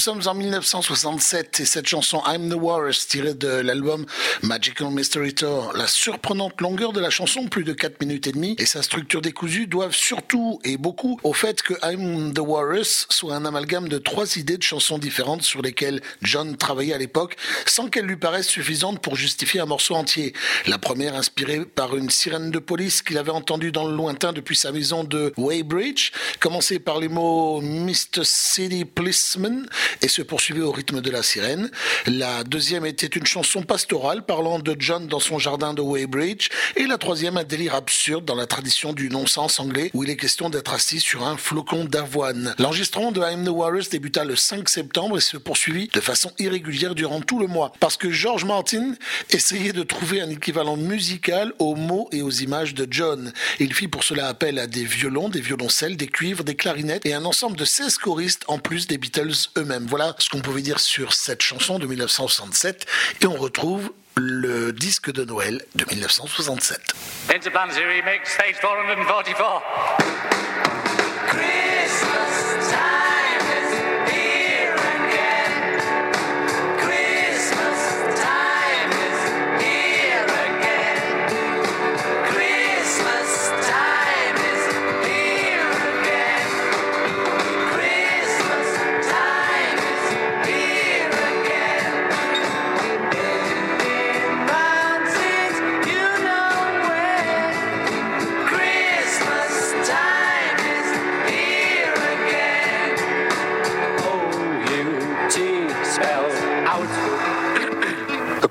Sommes en 1967 et cette chanson I'm the Walrus tirée de l'album Magical Mystery Tour. La surprenante longueur de la chanson, plus de 4 minutes et demie, et sa structure décousue doivent surtout et beaucoup au fait que I'm the Walrus soit un amalgame de trois idées de chansons différentes sur lesquelles John travaillait à l'époque sans qu'elles lui paraissent suffisantes pour justifier un morceau entier. La première inspirée par une sirène de police qu'il avait entendue dans le lointain depuis sa maison de Weybridge, commençait par les mots Mr. City Policeman et se poursuivait au rythme de la sirène. La deuxième était une chanson pastorale parlant de John dans son jardin de Weybridge et la troisième un délire absurde dans la tradition du non-sens anglais où il est question d'être assis sur un flocon d'avoine. L'enregistrement de I'm the Walrus débuta le 5 septembre et se poursuivit de façon irrégulière durant tout le mois parce que George Martin essayait de trouver un équivalent musical aux mots et aux images de John. Il fit pour cela appel à des violons, des violoncelles, des cuivres, des clarinettes et un ensemble de 16 choristes en plus des Beatles eux-mêmes. Voilà ce qu'on pouvait dire sur cette chanson de 1967 et on retrouve le disque de Noël de 1967.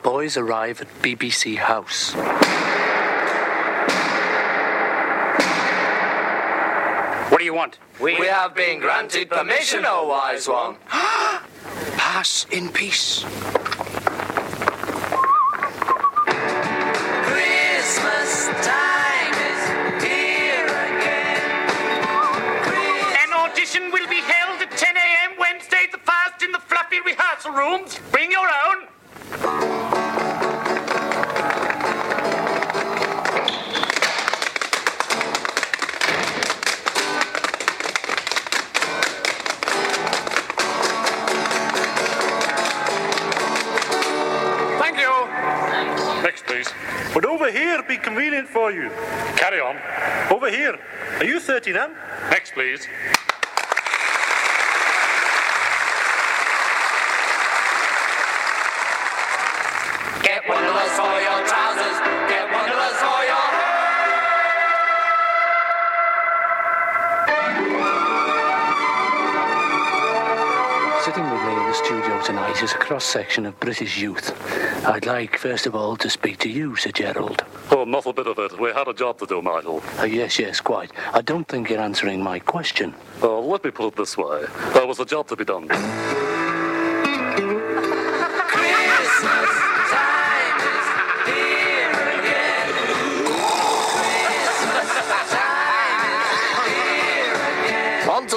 Boys arrive at BBC House. What do you want? We have been granted permission, O wise one. Pass in peace. Christmas time is here again. An audition will be held at 10 a.m. Wednesday the 1st in the fluffy rehearsal rooms. Bring your own. Thank you. Next, please. Would over here be convenient for you? Carry on. Over here. Are you 30 then? Next, please. Get one of us for your trousers. Get one for your Sitting with me in the studio tonight is a cross section of British youth. I'd like, first of all, to speak to you, Sir Gerald. Oh, not a bit of it. We had a job to do, Michael. Uh, yes, yes, quite. I don't think you're answering my question. Uh, let me put it this way. There was a job to be done.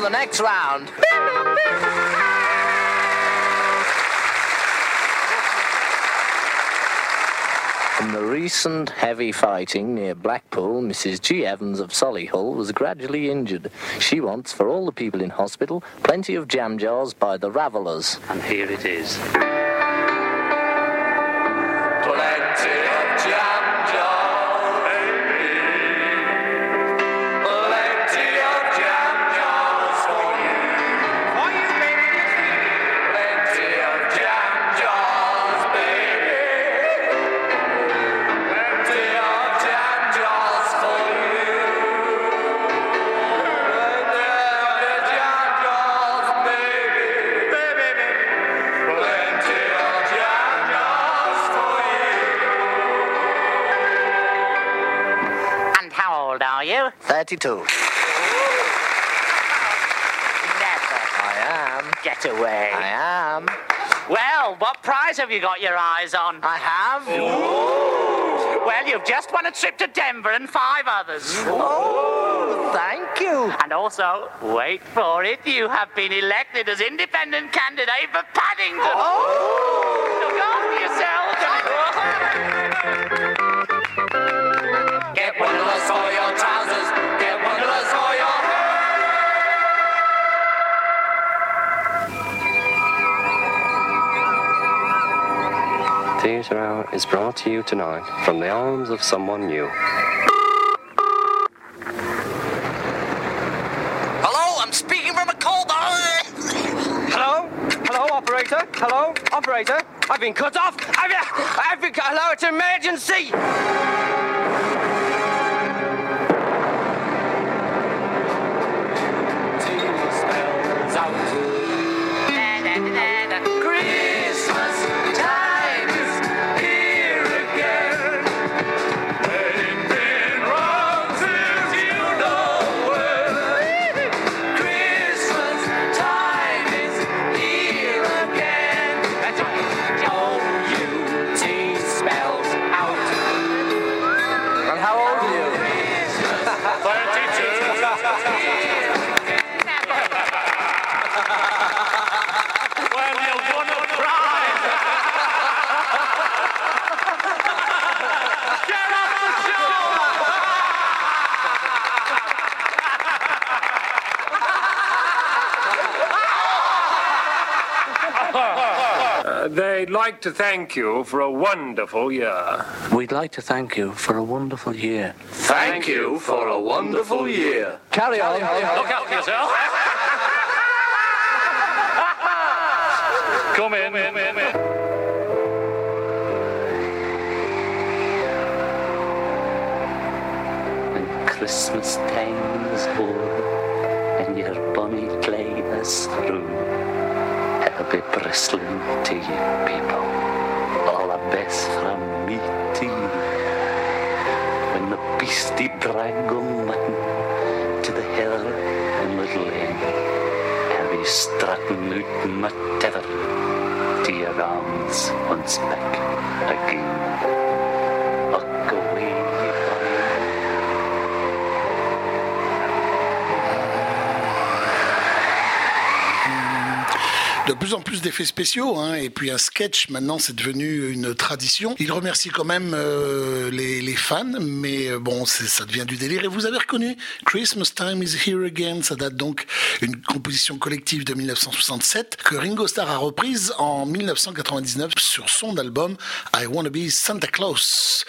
The next round. In the recent heavy fighting near Blackpool, Mrs. G. Evans of Solihull was gradually injured. She wants, for all the people in hospital, plenty of jam jars by the Ravelers. And here it is. 32. Never. I am. Get away. I am. Well, what prize have you got your eyes on? I have. Well, you've just won a trip to Denver and five others. Oh, thank you. And also, wait for it, you have been elected as independent candidate for Paddington. Oh. Look after yourselves. Theatre Hour is brought to you tonight from the arms of someone new. Hello, I'm speaking from a cold. Hello? Hello, operator? Hello, operator? I've been cut off. I've been, I've been, hello, it's an emergency. They'd like to thank you for a wonderful year. We'd like to thank you for a wonderful year. Thank you for a wonderful year. Carry on. Look out for yourself. Come in, in, in, in. Christmas time is over and your bonny clay is through. I'll be you, people. All the best from me to. When the beastie drag on to the hill Little Inn, I'll be strutting out my tether to your arms once back again. De plus en plus d'effets spéciaux, hein, et puis un sketch, maintenant c'est devenu une tradition. Il remercie quand même euh, les, fans, mais euh, bon, ça devient du délire. Et vous avez reconnu Christmas Time is Here Again, ça date donc une composition collective de 1967 que Ringo Starr a reprise en 1999 sur son album I Wanna Be Santa Claus.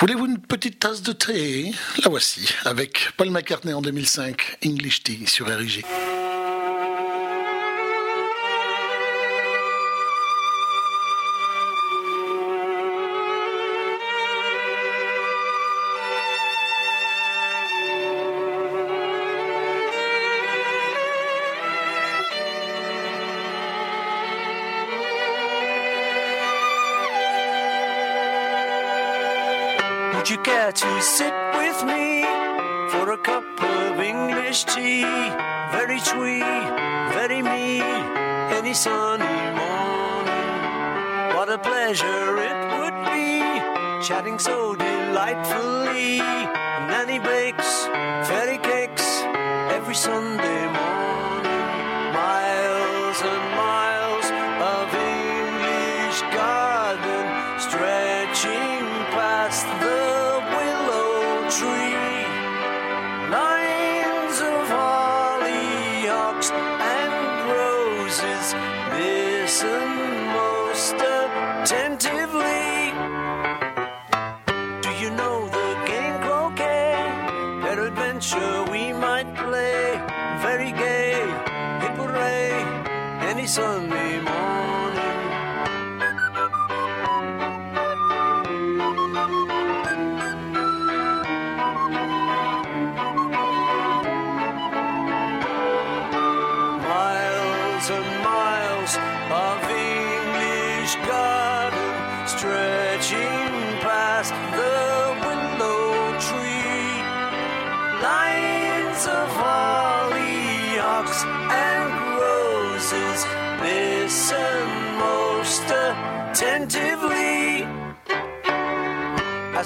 Voulez-vous une petite tasse de thé? La voici, avec Paul McCartney en 2005, English Tea sur RIG. To sit with me for a cup of English tea? Very twee, very me, any sunny morning. What a pleasure it would be, chatting so delightfully. Nanny bakes fairy cakes every Sunday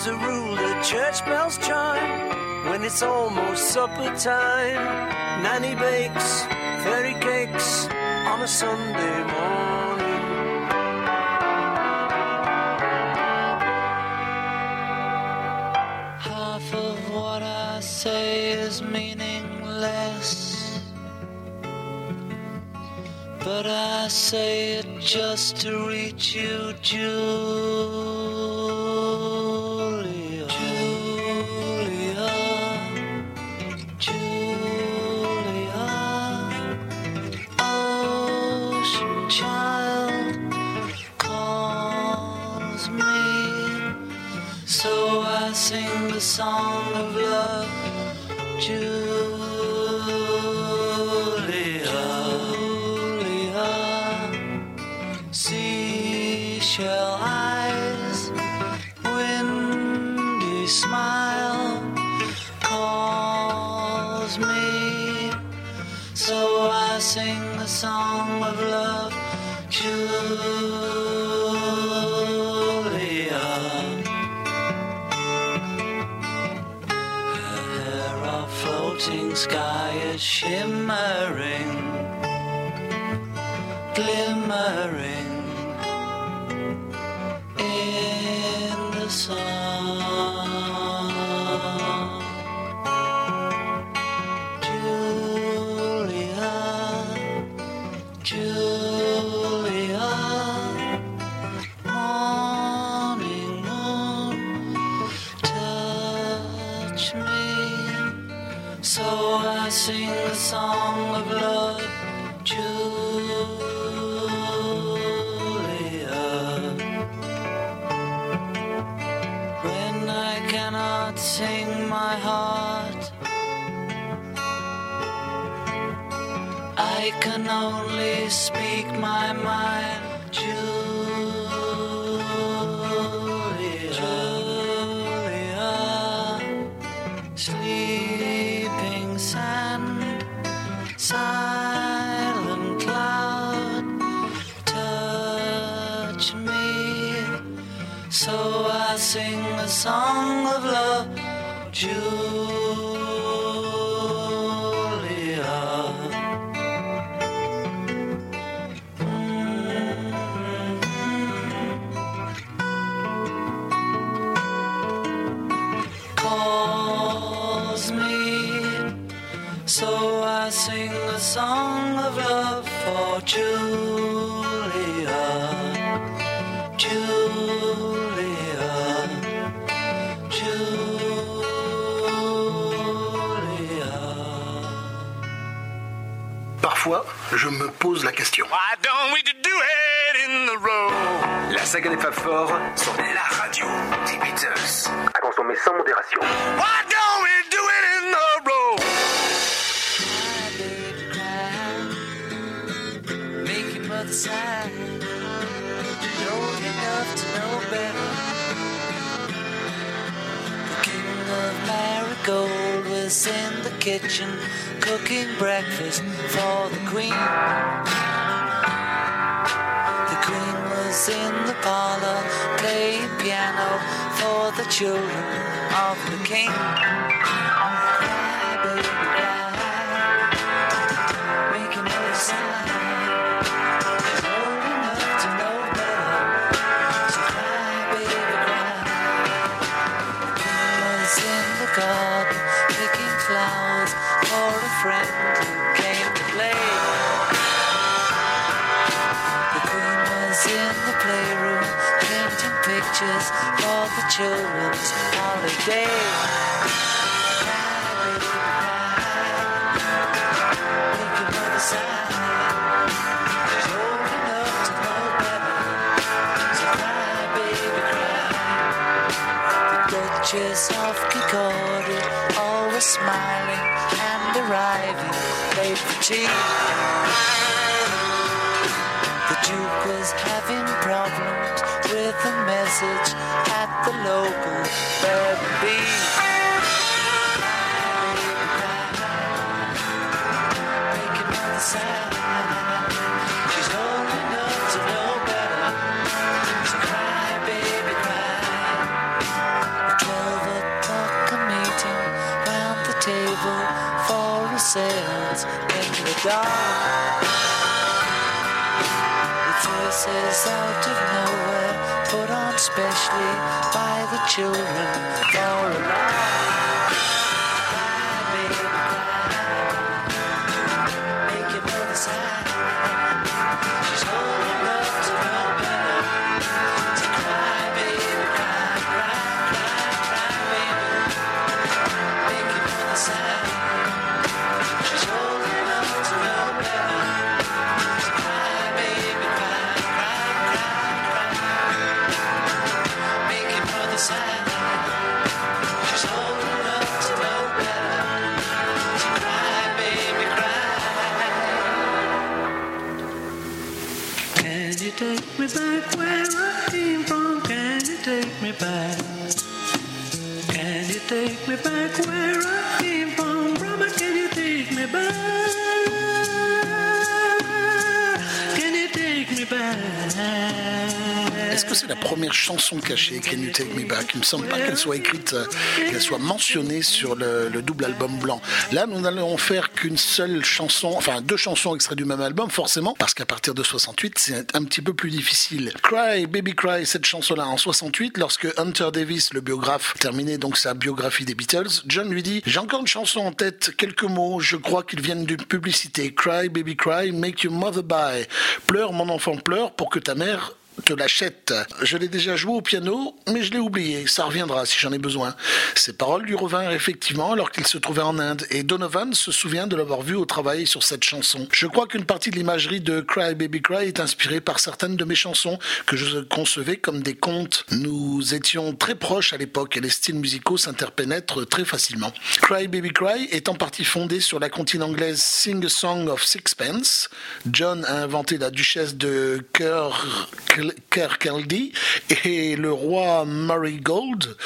As a rule, the church bells chime when it's almost supper time. Nanny bakes fairy cakes on a Sunday morning. Half of what I say is meaningless. But I say it just to reach you, Julia. Song of love, me. So I sing the song of love, Julia. When I cannot sing my heart, I can only speak my mind, song pose la question. Why don't we do it in the road? La saga des Fab Four sur la radio des Beatles. À consommer sans modération. Why don't we do it in the road? Make your mother sad. She's old enough to know better. The king of Marigold was in the kitchen cooking breakfast for the queen. The queen was in the parlor playing piano for the children of the king. Cry, baby, cry. Make another sign. So cry, baby, cry. The Duchess of Kirkcaldy, always smiling and arriving late for tea. The Duke was having problems with a message at the local the seance in the dark. With voices out of nowhere, put on specially by the children. For a take me back where I came la première chanson cachée, Can You Take Me Back Il me semble pas qu'elle soit écrite, euh, qu'elle soit mentionnée sur le, le double album blanc. Là, nous n'allons faire qu'une seule chanson, enfin deux chansons extraites du même album, forcément, parce qu'à partir de 68, c'est un petit peu plus difficile. Cry, Baby Cry, cette chanson-là en 68, lorsque Hunter Davis, le biographe, terminait donc sa biographie des Beatles, John lui dit J'ai encore une chanson en tête, quelques mots, je crois qu'ils viennent d'une publicité. Cry, Baby Cry, Make Your Mother Buy. Pleure, mon enfant, pleure pour que ta mère te l'achète. Je l'ai déjà joué au piano, mais je l'ai oublié. Ça reviendra si j'en ai besoin. Ces paroles lui revinrent effectivement alors qu'il se trouvait en Inde et Donovan se souvient de l'avoir vu au travail sur cette chanson. Je crois qu'une partie de l'imagerie de Cry Baby Cry est inspirée par certaines de mes chansons que je concevais comme des contes. Nous étions très proches à l'époque et les styles musicaux s'interpénètrent très facilement. Cry Baby Cry est en partie fondé sur la comptine anglaise Sing a Song of Sixpence. John a inventé la duchesse de Cœur Kirkcaldy et le roi Marigold.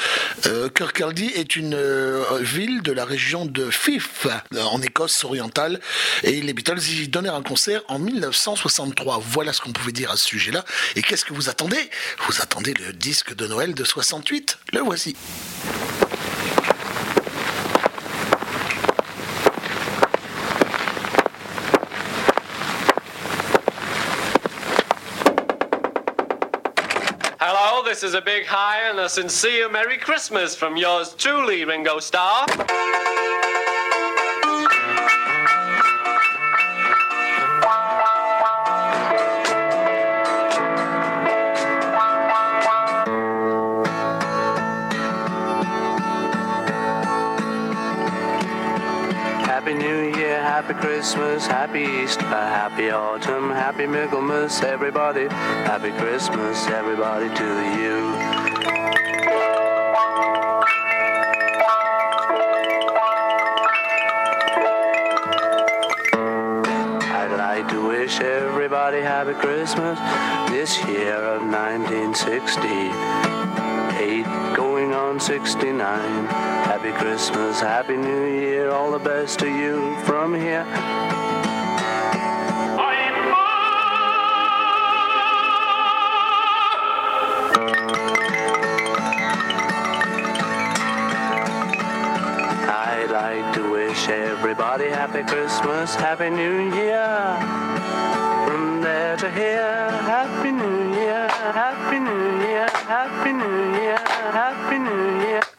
Euh, Kirkcaldy est une euh, ville de la région de Fife, euh, en Écosse orientale, et les Beatles y donnèrent un concert en 1963. Voilà ce qu'on pouvait dire à ce sujet-là. Et qu'est-ce que vous attendez? Vous attendez le disque de Noël de 68 Le voici. This is a big hi and a sincere Merry Christmas from yours truly, Ringo Starr. Happy Christmas, Happy Easter, Happy Autumn, Happy Michaelmas, everybody. Happy Christmas, everybody to you. I'd like to wish everybody Happy Christmas this year of 1968, going on 69. Happy Christmas, Happy New Year, all the best to you from here. I'd like to wish everybody Happy Christmas, Happy New Year. From there to here, Happy New Year, Happy New Year, Happy New Year, Happy New Year.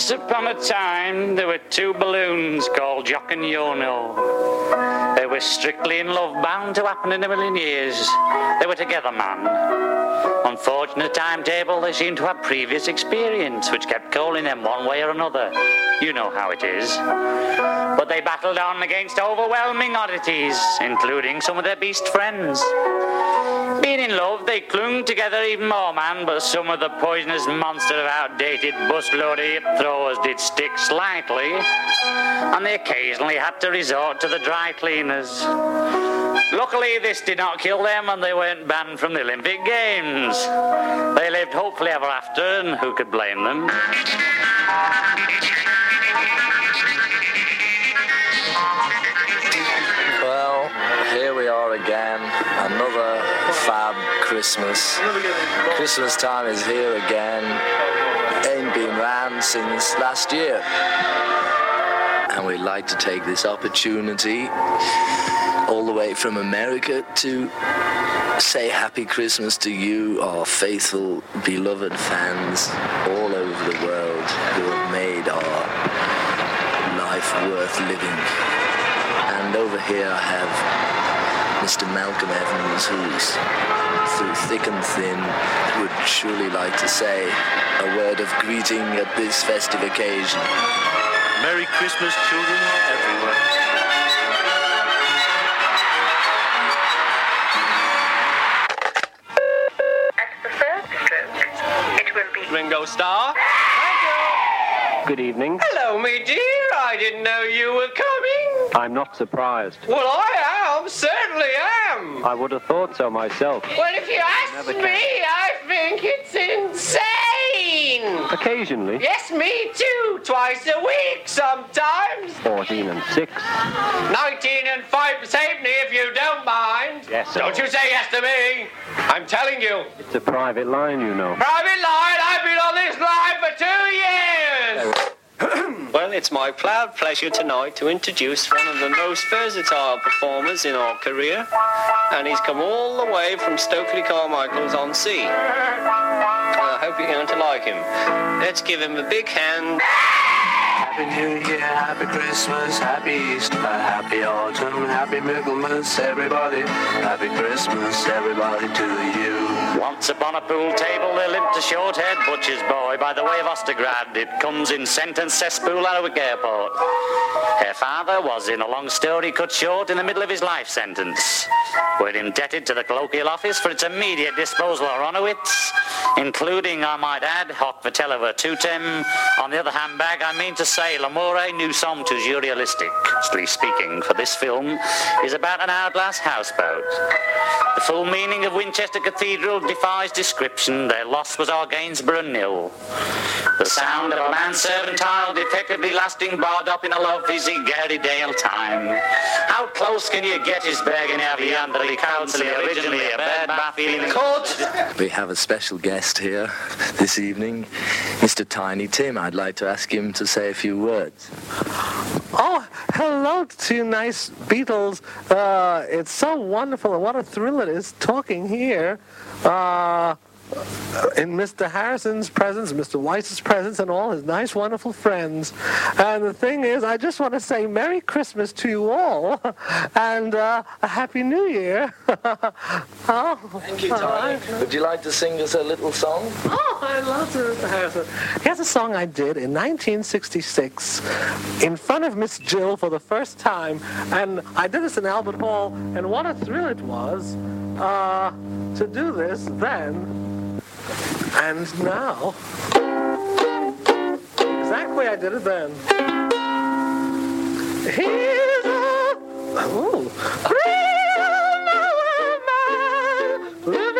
Once upon a time, there were two balloons called Jock and Yono. They were strictly in love, bound to happen in a million years. They were together, man. Unfortunate timetable, they seemed to have previous experience, which kept calling them one way or another. You know how it is. But they battled on against overwhelming oddities, including some of their beast friends. Being in love, they clung together even more, man, but some of the poisonous monster of outdated busload hip throwers did stick slightly, and they occasionally had to resort to the dry cleaners. Luckily, this did not kill them, and they weren't banned from the Olympic Games. They lived hopefully ever after, and who could blame them? Well, here we are again. Fab Christmas. Christmas time is here again. Ain't been round since last year. And we'd like to take this opportunity all the way from America to say happy Christmas to you, our faithful, beloved fans all over the world who have made our life worth living. And over here I have Mr. Malcolm Evans, who's through thick and thin, would surely like to say a word of greeting at this festive occasion. Merry Christmas, children, everywhere. Ringo Starr. Good evening. Hello, me dear. I didn't know you were coming. I'm not surprised. Well, I am. I certainly am. I would have thought so myself. Well, if you ask me. I think it's insane. Occasionally. Yes, me too. Twice a week sometimes. 14 and 6. 19 and 5 save me if you don't mind. Yes, Don't you say yes to me. I'm telling you. It's a private line, you know. Private line, I've been on this line for two years. Well, it's my proud pleasure tonight to introduce one of the most versatile performers in our career, and he's come all the way from Stokely Carmichael's on sea. Uh, I hope you're going to like him. Let's give him a big hand. Happy New Year, Happy Christmas, Happy Easter, Happy Autumn, Happy Michaelmas, everybody. Happy Christmas, everybody to you. Once upon a pool table there lived a short-haired butcher's boy by the way of Ostergrad. It comes in sentence cesspool Alnwick Airport. Her father was, in a long story cut short, in the middle of his life sentence. We're indebted to the colloquial office for its immediate disposal of Ronowitz, including, I might add, Hoc Vitelliver Tutem. On the other handbag, I mean to say, L'amore nous sommes toujours realistically speaking, for this film is about an hourglass houseboat. The full meaning of Winchester Cathedral defies description. Their loss was our Gainsborough nil. The sound of a manservant child effectively lasting barred up in a lovely Gary Dale time. How close can you get his Bergen Aviandri Council originally a bad bath feeling court? We have a special guest here this evening, Mr. Tiny Tim. I'd like to ask him to say a few words. Oh, hello to you nice Beatles. Uh, it's so wonderful and what a thrill it is talking here. Uh, in Mr. Harrison's presence, Mr. Weiss's presence, and all his nice, wonderful friends. And the thing is, I just want to say Merry Christmas to you all, and uh, a Happy New Year. oh, Thank you, Tiny. Would you like to sing us a little song? Oh, I love to, Mr. Harrison. Here's a song I did in 1966 in front of Miss Jill for the first time. And I did this in Albert Hall, and what a thrill it was uh, to do this then and now. Exactly I did it then. Here's a ooh, real man living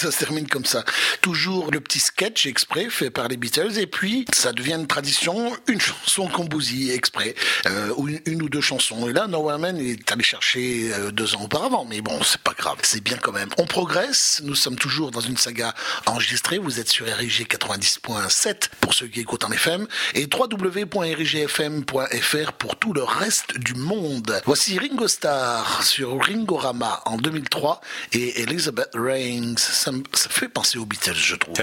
ça se termine comme ça. Toujours le petit sketch exprès fait par les Beatles, et puis ça devient une tradition, une chanson qu'on bousille exprès, euh, une, ou deux chansons. Et là, No Man est allé chercher euh, deux ans auparavant, mais bon, c'est pas grave, c'est bien quand même. On progresse, nous sommes toujours dans une saga enregistrée, vous êtes sur RIG 90.7 pour ceux qui écoutent en FM, et www.rigfm.fr pour tout le reste du monde. Voici Ringo Starr sur Ringorama en 2003 et Elizabeth Reigns. Ça, fait penser aux Beatles, je trouve.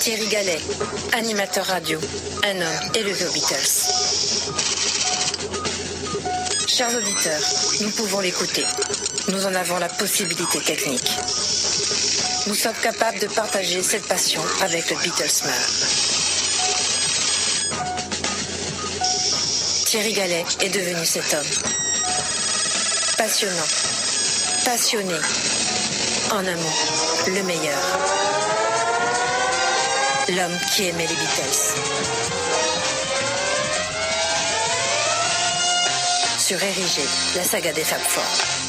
Thierry Gallet, animateur radio, un homme élevé aux Beatles. Chers auditeurs, nous pouvons l'écouter. Nous en avons la possibilité technique. Nous sommes capables de partager cette passion avec le Beatlesman. Thierry Gallet est devenu cet homme. Passionnant, passionné, en mot, le meilleur. L'homme qui aimait les Beatles. Sur Érigé, la saga des femmes fortes.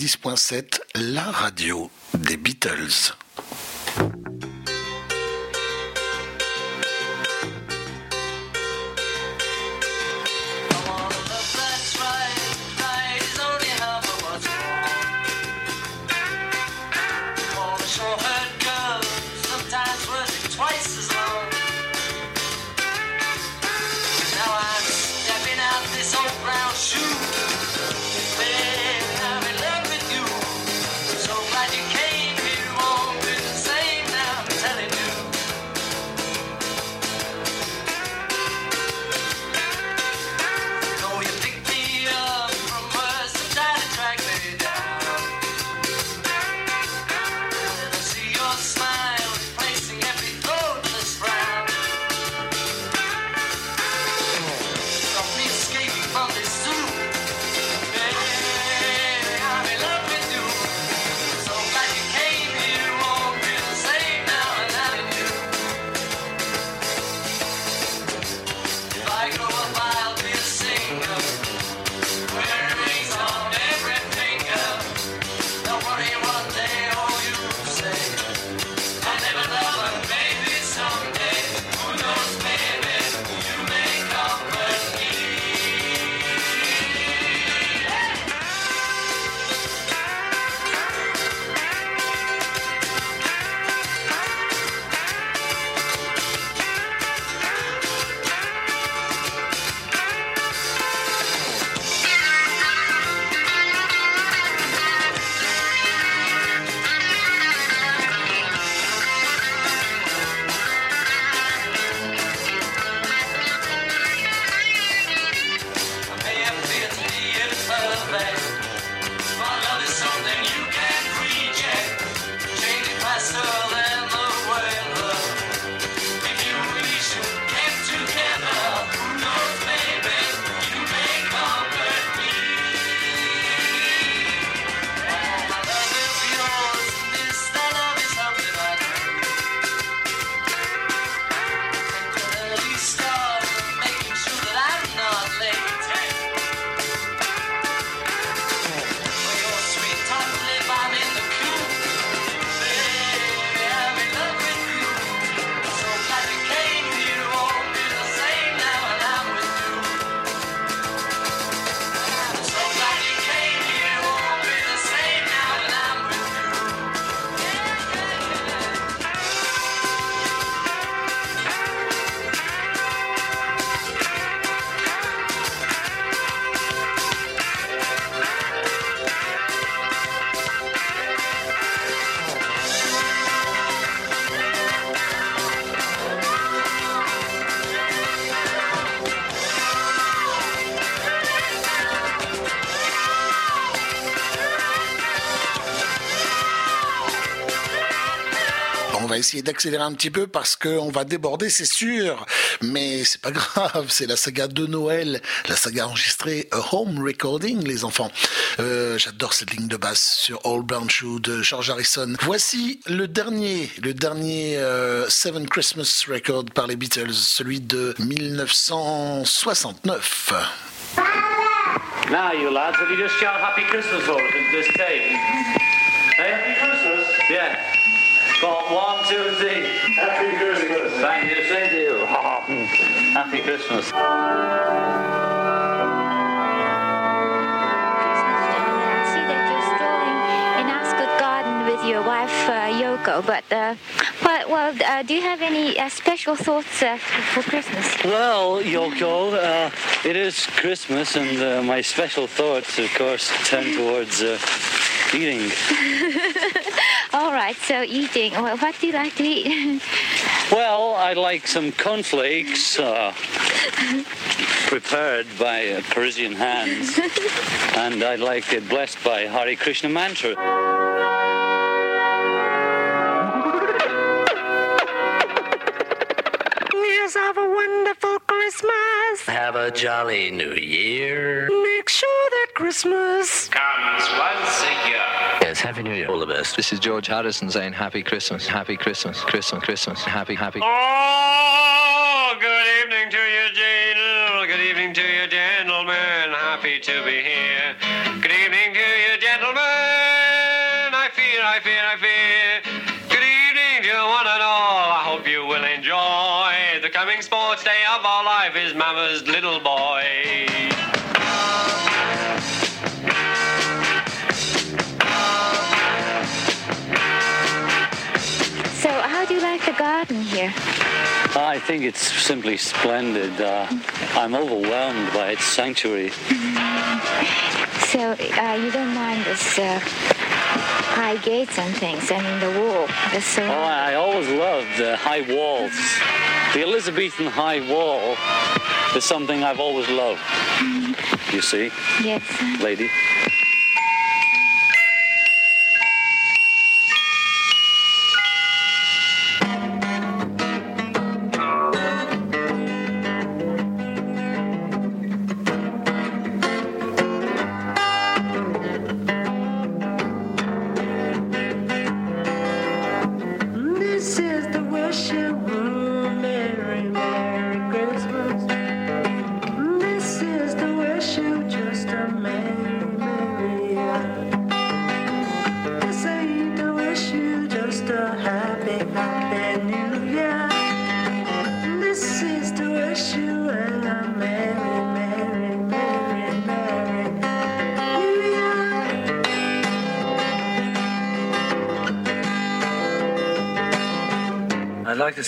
90.7, la radio des Beatles. D'accélérer un petit peu parce qu'on va déborder, c'est sûr. Mais c'est pas grave, c'est la saga de Noël, la saga enregistrée A Home Recording, les enfants. Euh, J'adore cette ligne de basse sur All Brown Shoe de George Harrison. Voici le dernier, le dernier euh, Seven Christmas Record par les Beatles, celui de 1969. Now, you lads, have you just shout Happy Christmas for us into this tape? On, one, two, three. Happy Christmas. Thank you, same to you. Happy Christmas. see that you're strolling in Ascot Garden with your wife uh, Yoko. But uh, well, well uh, do you have any uh, special thoughts uh, for Christmas? Well, Yoko, uh, it is Christmas, and uh, my special thoughts, of course, turn towards uh, eating. All right, so eating. Well, what do you like to eat? Well, I like some cornflakes uh, prepared by uh, Parisian hands, and I like it blessed by Hare Krishna mantra. Have a wonderful Christmas. Have a jolly new year. Make sure that Christmas Comes once a year. Yes, Happy New Year. All the best. This is George Harrison saying Happy Christmas, Happy Christmas, Christmas, Christmas, Happy, Happy. Oh, good evening to you, Jane. Good evening to you, gentlemen. Happy to be here. Good evening to you, gentlemen. I fear, I fear, I fear. Good evening to one and all. I hope you will enjoy the coming sports day of our life is Mama's little boy. Think it's simply splendid. Uh, I'm overwhelmed by its sanctuary. So, uh, you don't mind this uh, high gates and things? I mean, the wall. The so Oh, I always loved the high walls. The Elizabethan high wall is something I've always loved. You see, yes. lady?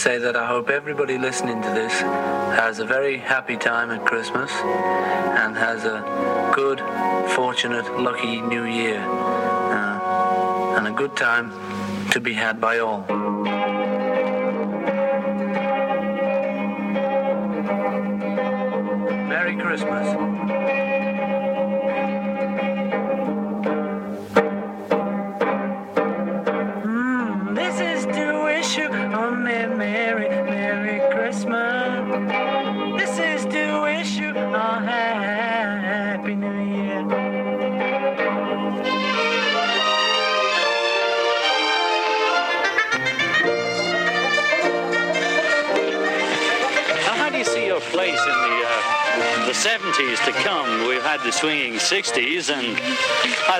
Say that I hope everybody listening to this has a very happy time at Christmas and has a good, fortunate, lucky new year. Uh, and a good time to be had by all.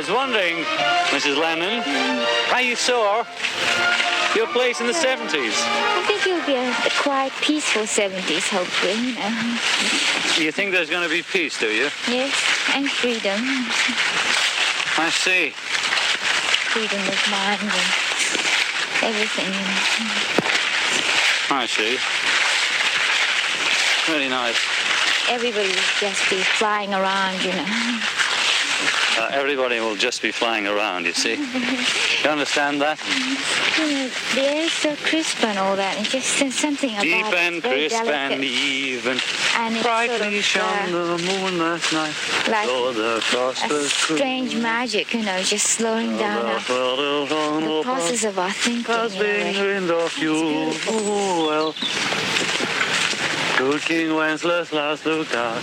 Was wondering, Mrs. Lennon, how you saw your place in the 70s. I think it'll be a, a quite peaceful 70s, hopefully. You know. You think there's going to be peace, do you? Yes, and freedom. I see. Freedom of mind and everything. You know. I see. Very nice. Everybody will just be flying around, you know. Uh, everybody will just be flying around, you see. You understand that? The air is so crisp and all that. It's just there's something about Deep and very crisp delicate. and even. And Brightly sort of, shone uh, the moon last night. like a strange magic, you know, just slowing down our, the process of our thinking. Has in been wind of you. Oh, well. Good King Wenceslas last looked out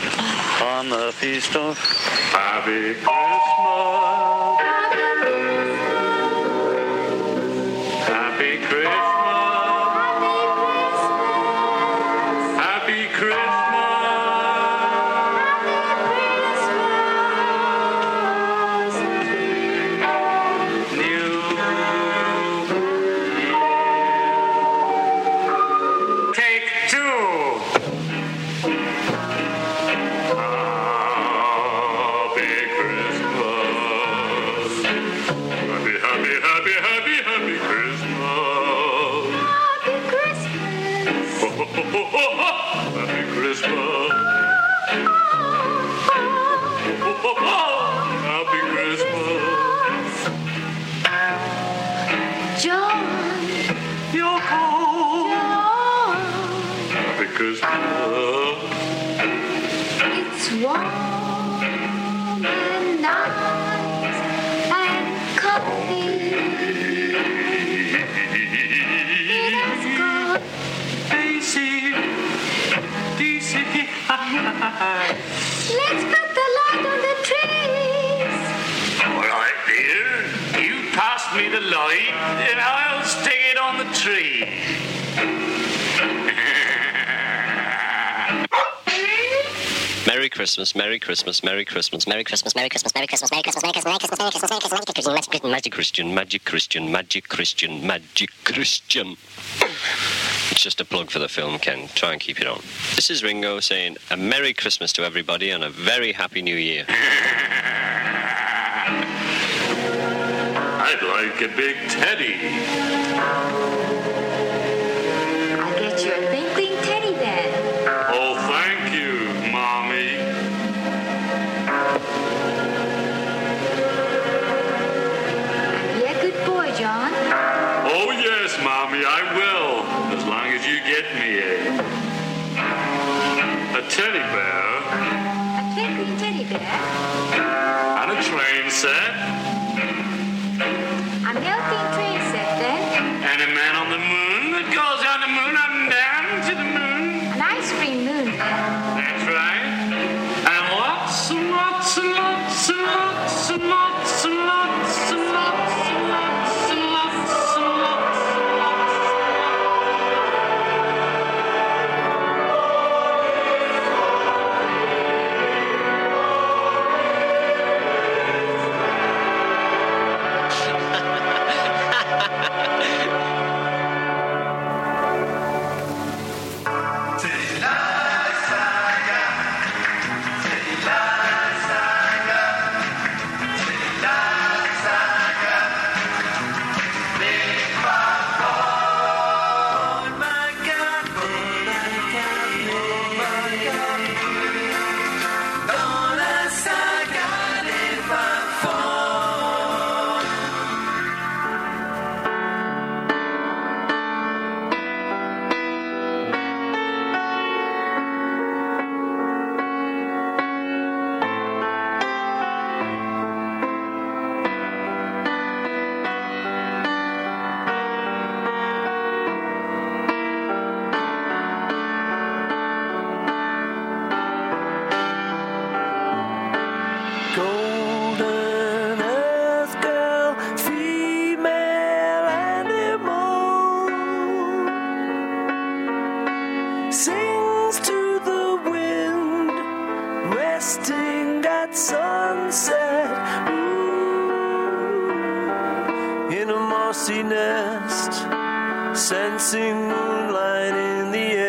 on the feast of Happy Christmas. Christmas, Merry Christmas, Merry Christmas, Merry Christmas, Merry Christmas, Merry Christmas, Merry Christmas, Merry Christmas, Merry Christmas, Merry Christmas, Merry Christmas, Magic Christian, Magic Christian, Magic Christian, Magic Christian. It's just a plug for the film, Ken. Try and keep it on. This is Ringo saying a Merry Christmas to everybody and a very Happy New Year. I'd like a big teddy. setting. Nest, sensing moonlight in the air.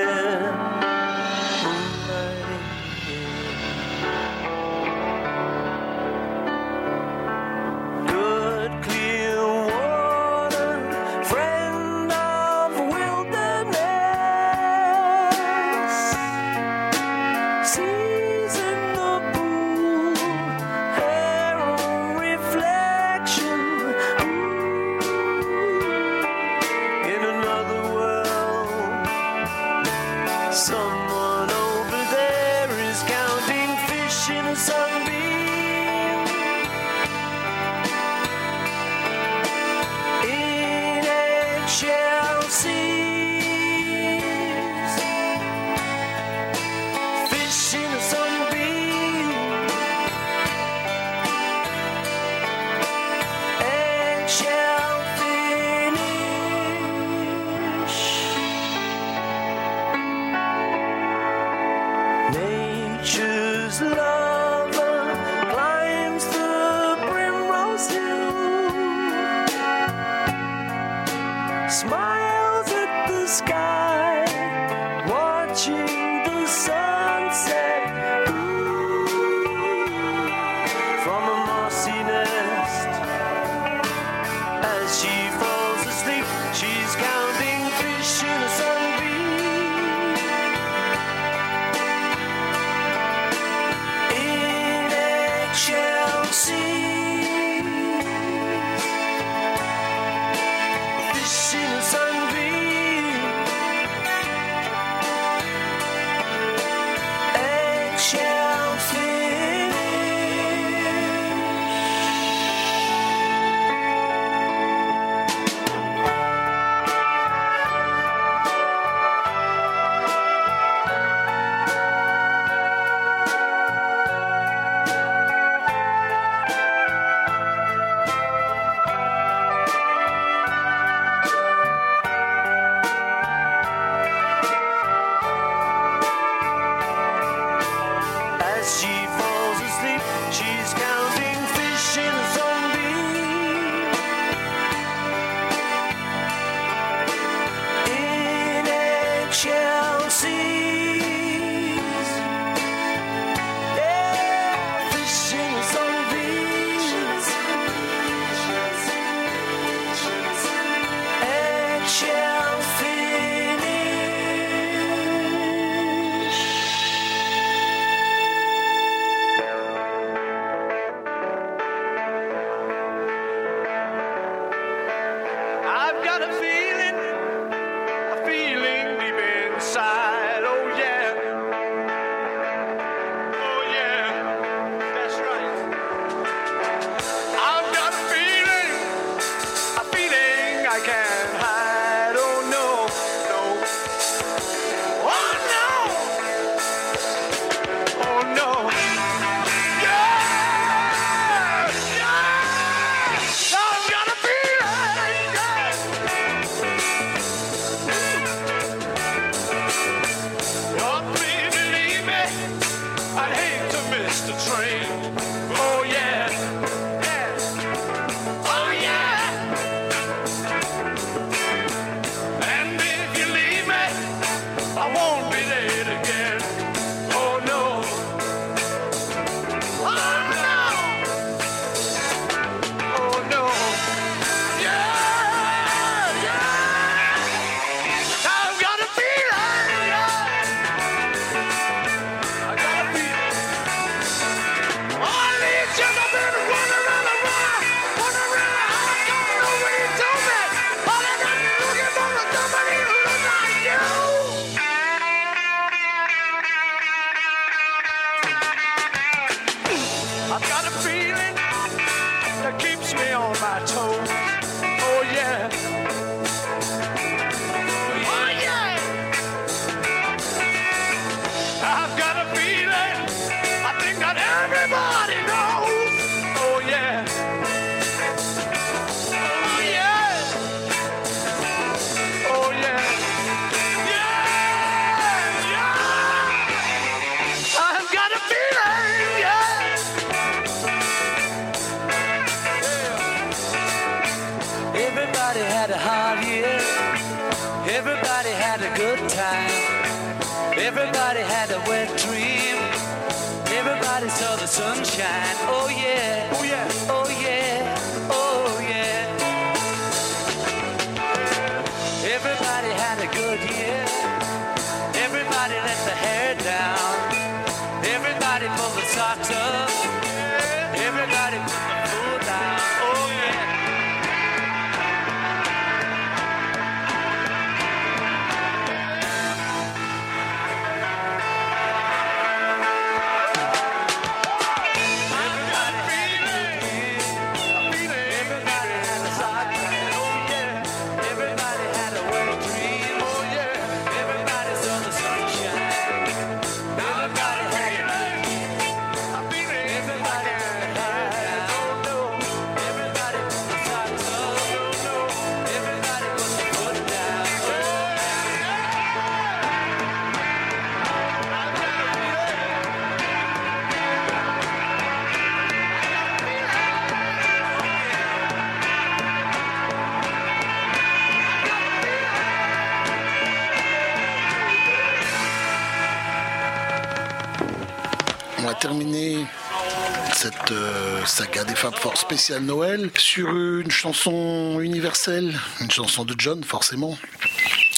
Fab Four spécial Noël sur une chanson universelle, une chanson de John forcément,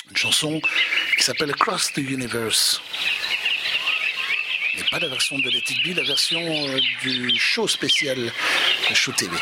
une chanson qui s'appelle Cross the Universe. Mais pas la version de Let It Be, la version euh, du show spécial, le show TV.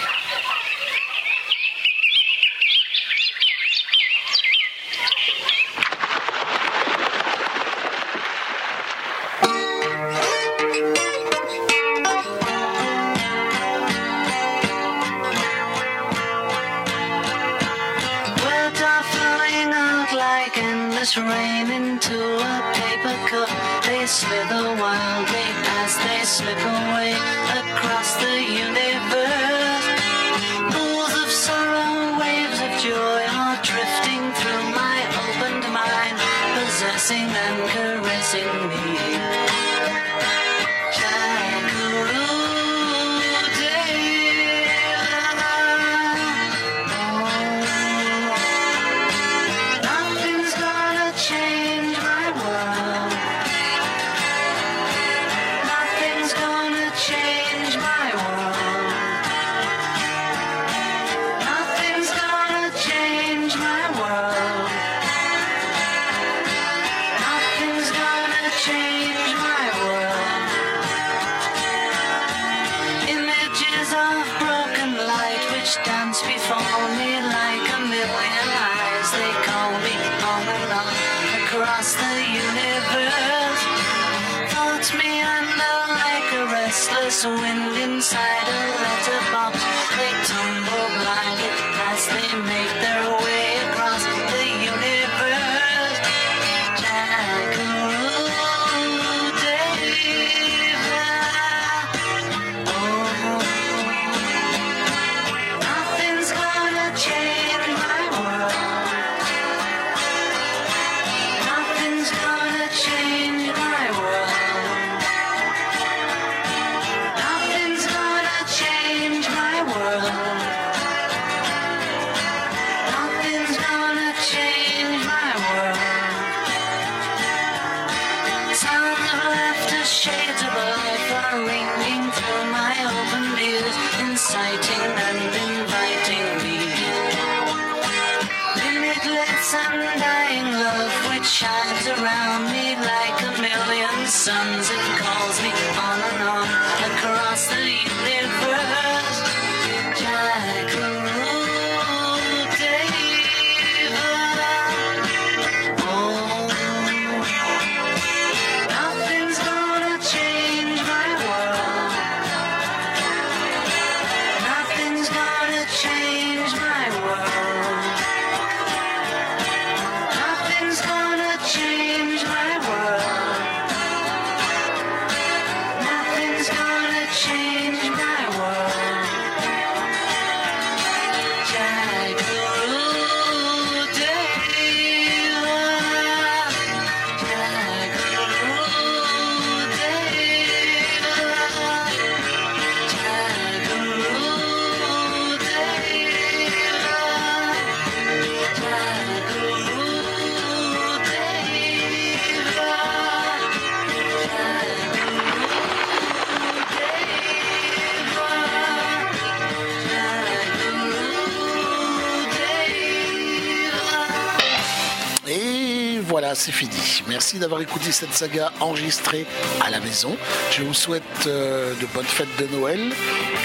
Merci d'avoir écouté cette saga enregistrée à la maison. Je vous souhaite euh, de bonnes fêtes de Noël,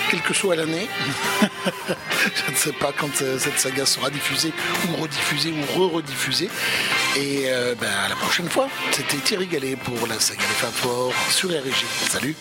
quelle que soit l'année. Je ne sais pas quand euh, cette saga sera diffusée ou rediffusée ou re-rediffusée. Et euh, ben, à la prochaine fois. C'était Thierry Gallet pour la saga des femmes sur RG. Salut